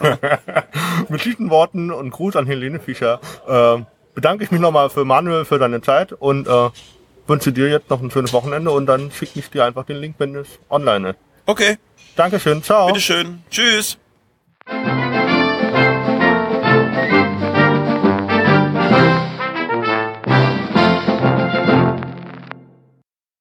Mit diesen Worten und Gruß an Helene Fischer äh, bedanke ich mich nochmal für Manuel für deine Zeit und äh, wünsche dir jetzt noch ein schönes Wochenende und dann schicke ich dir einfach den Link, wenn es online ist. Okay. Dankeschön. Ciao. Bitteschön. Tschüss.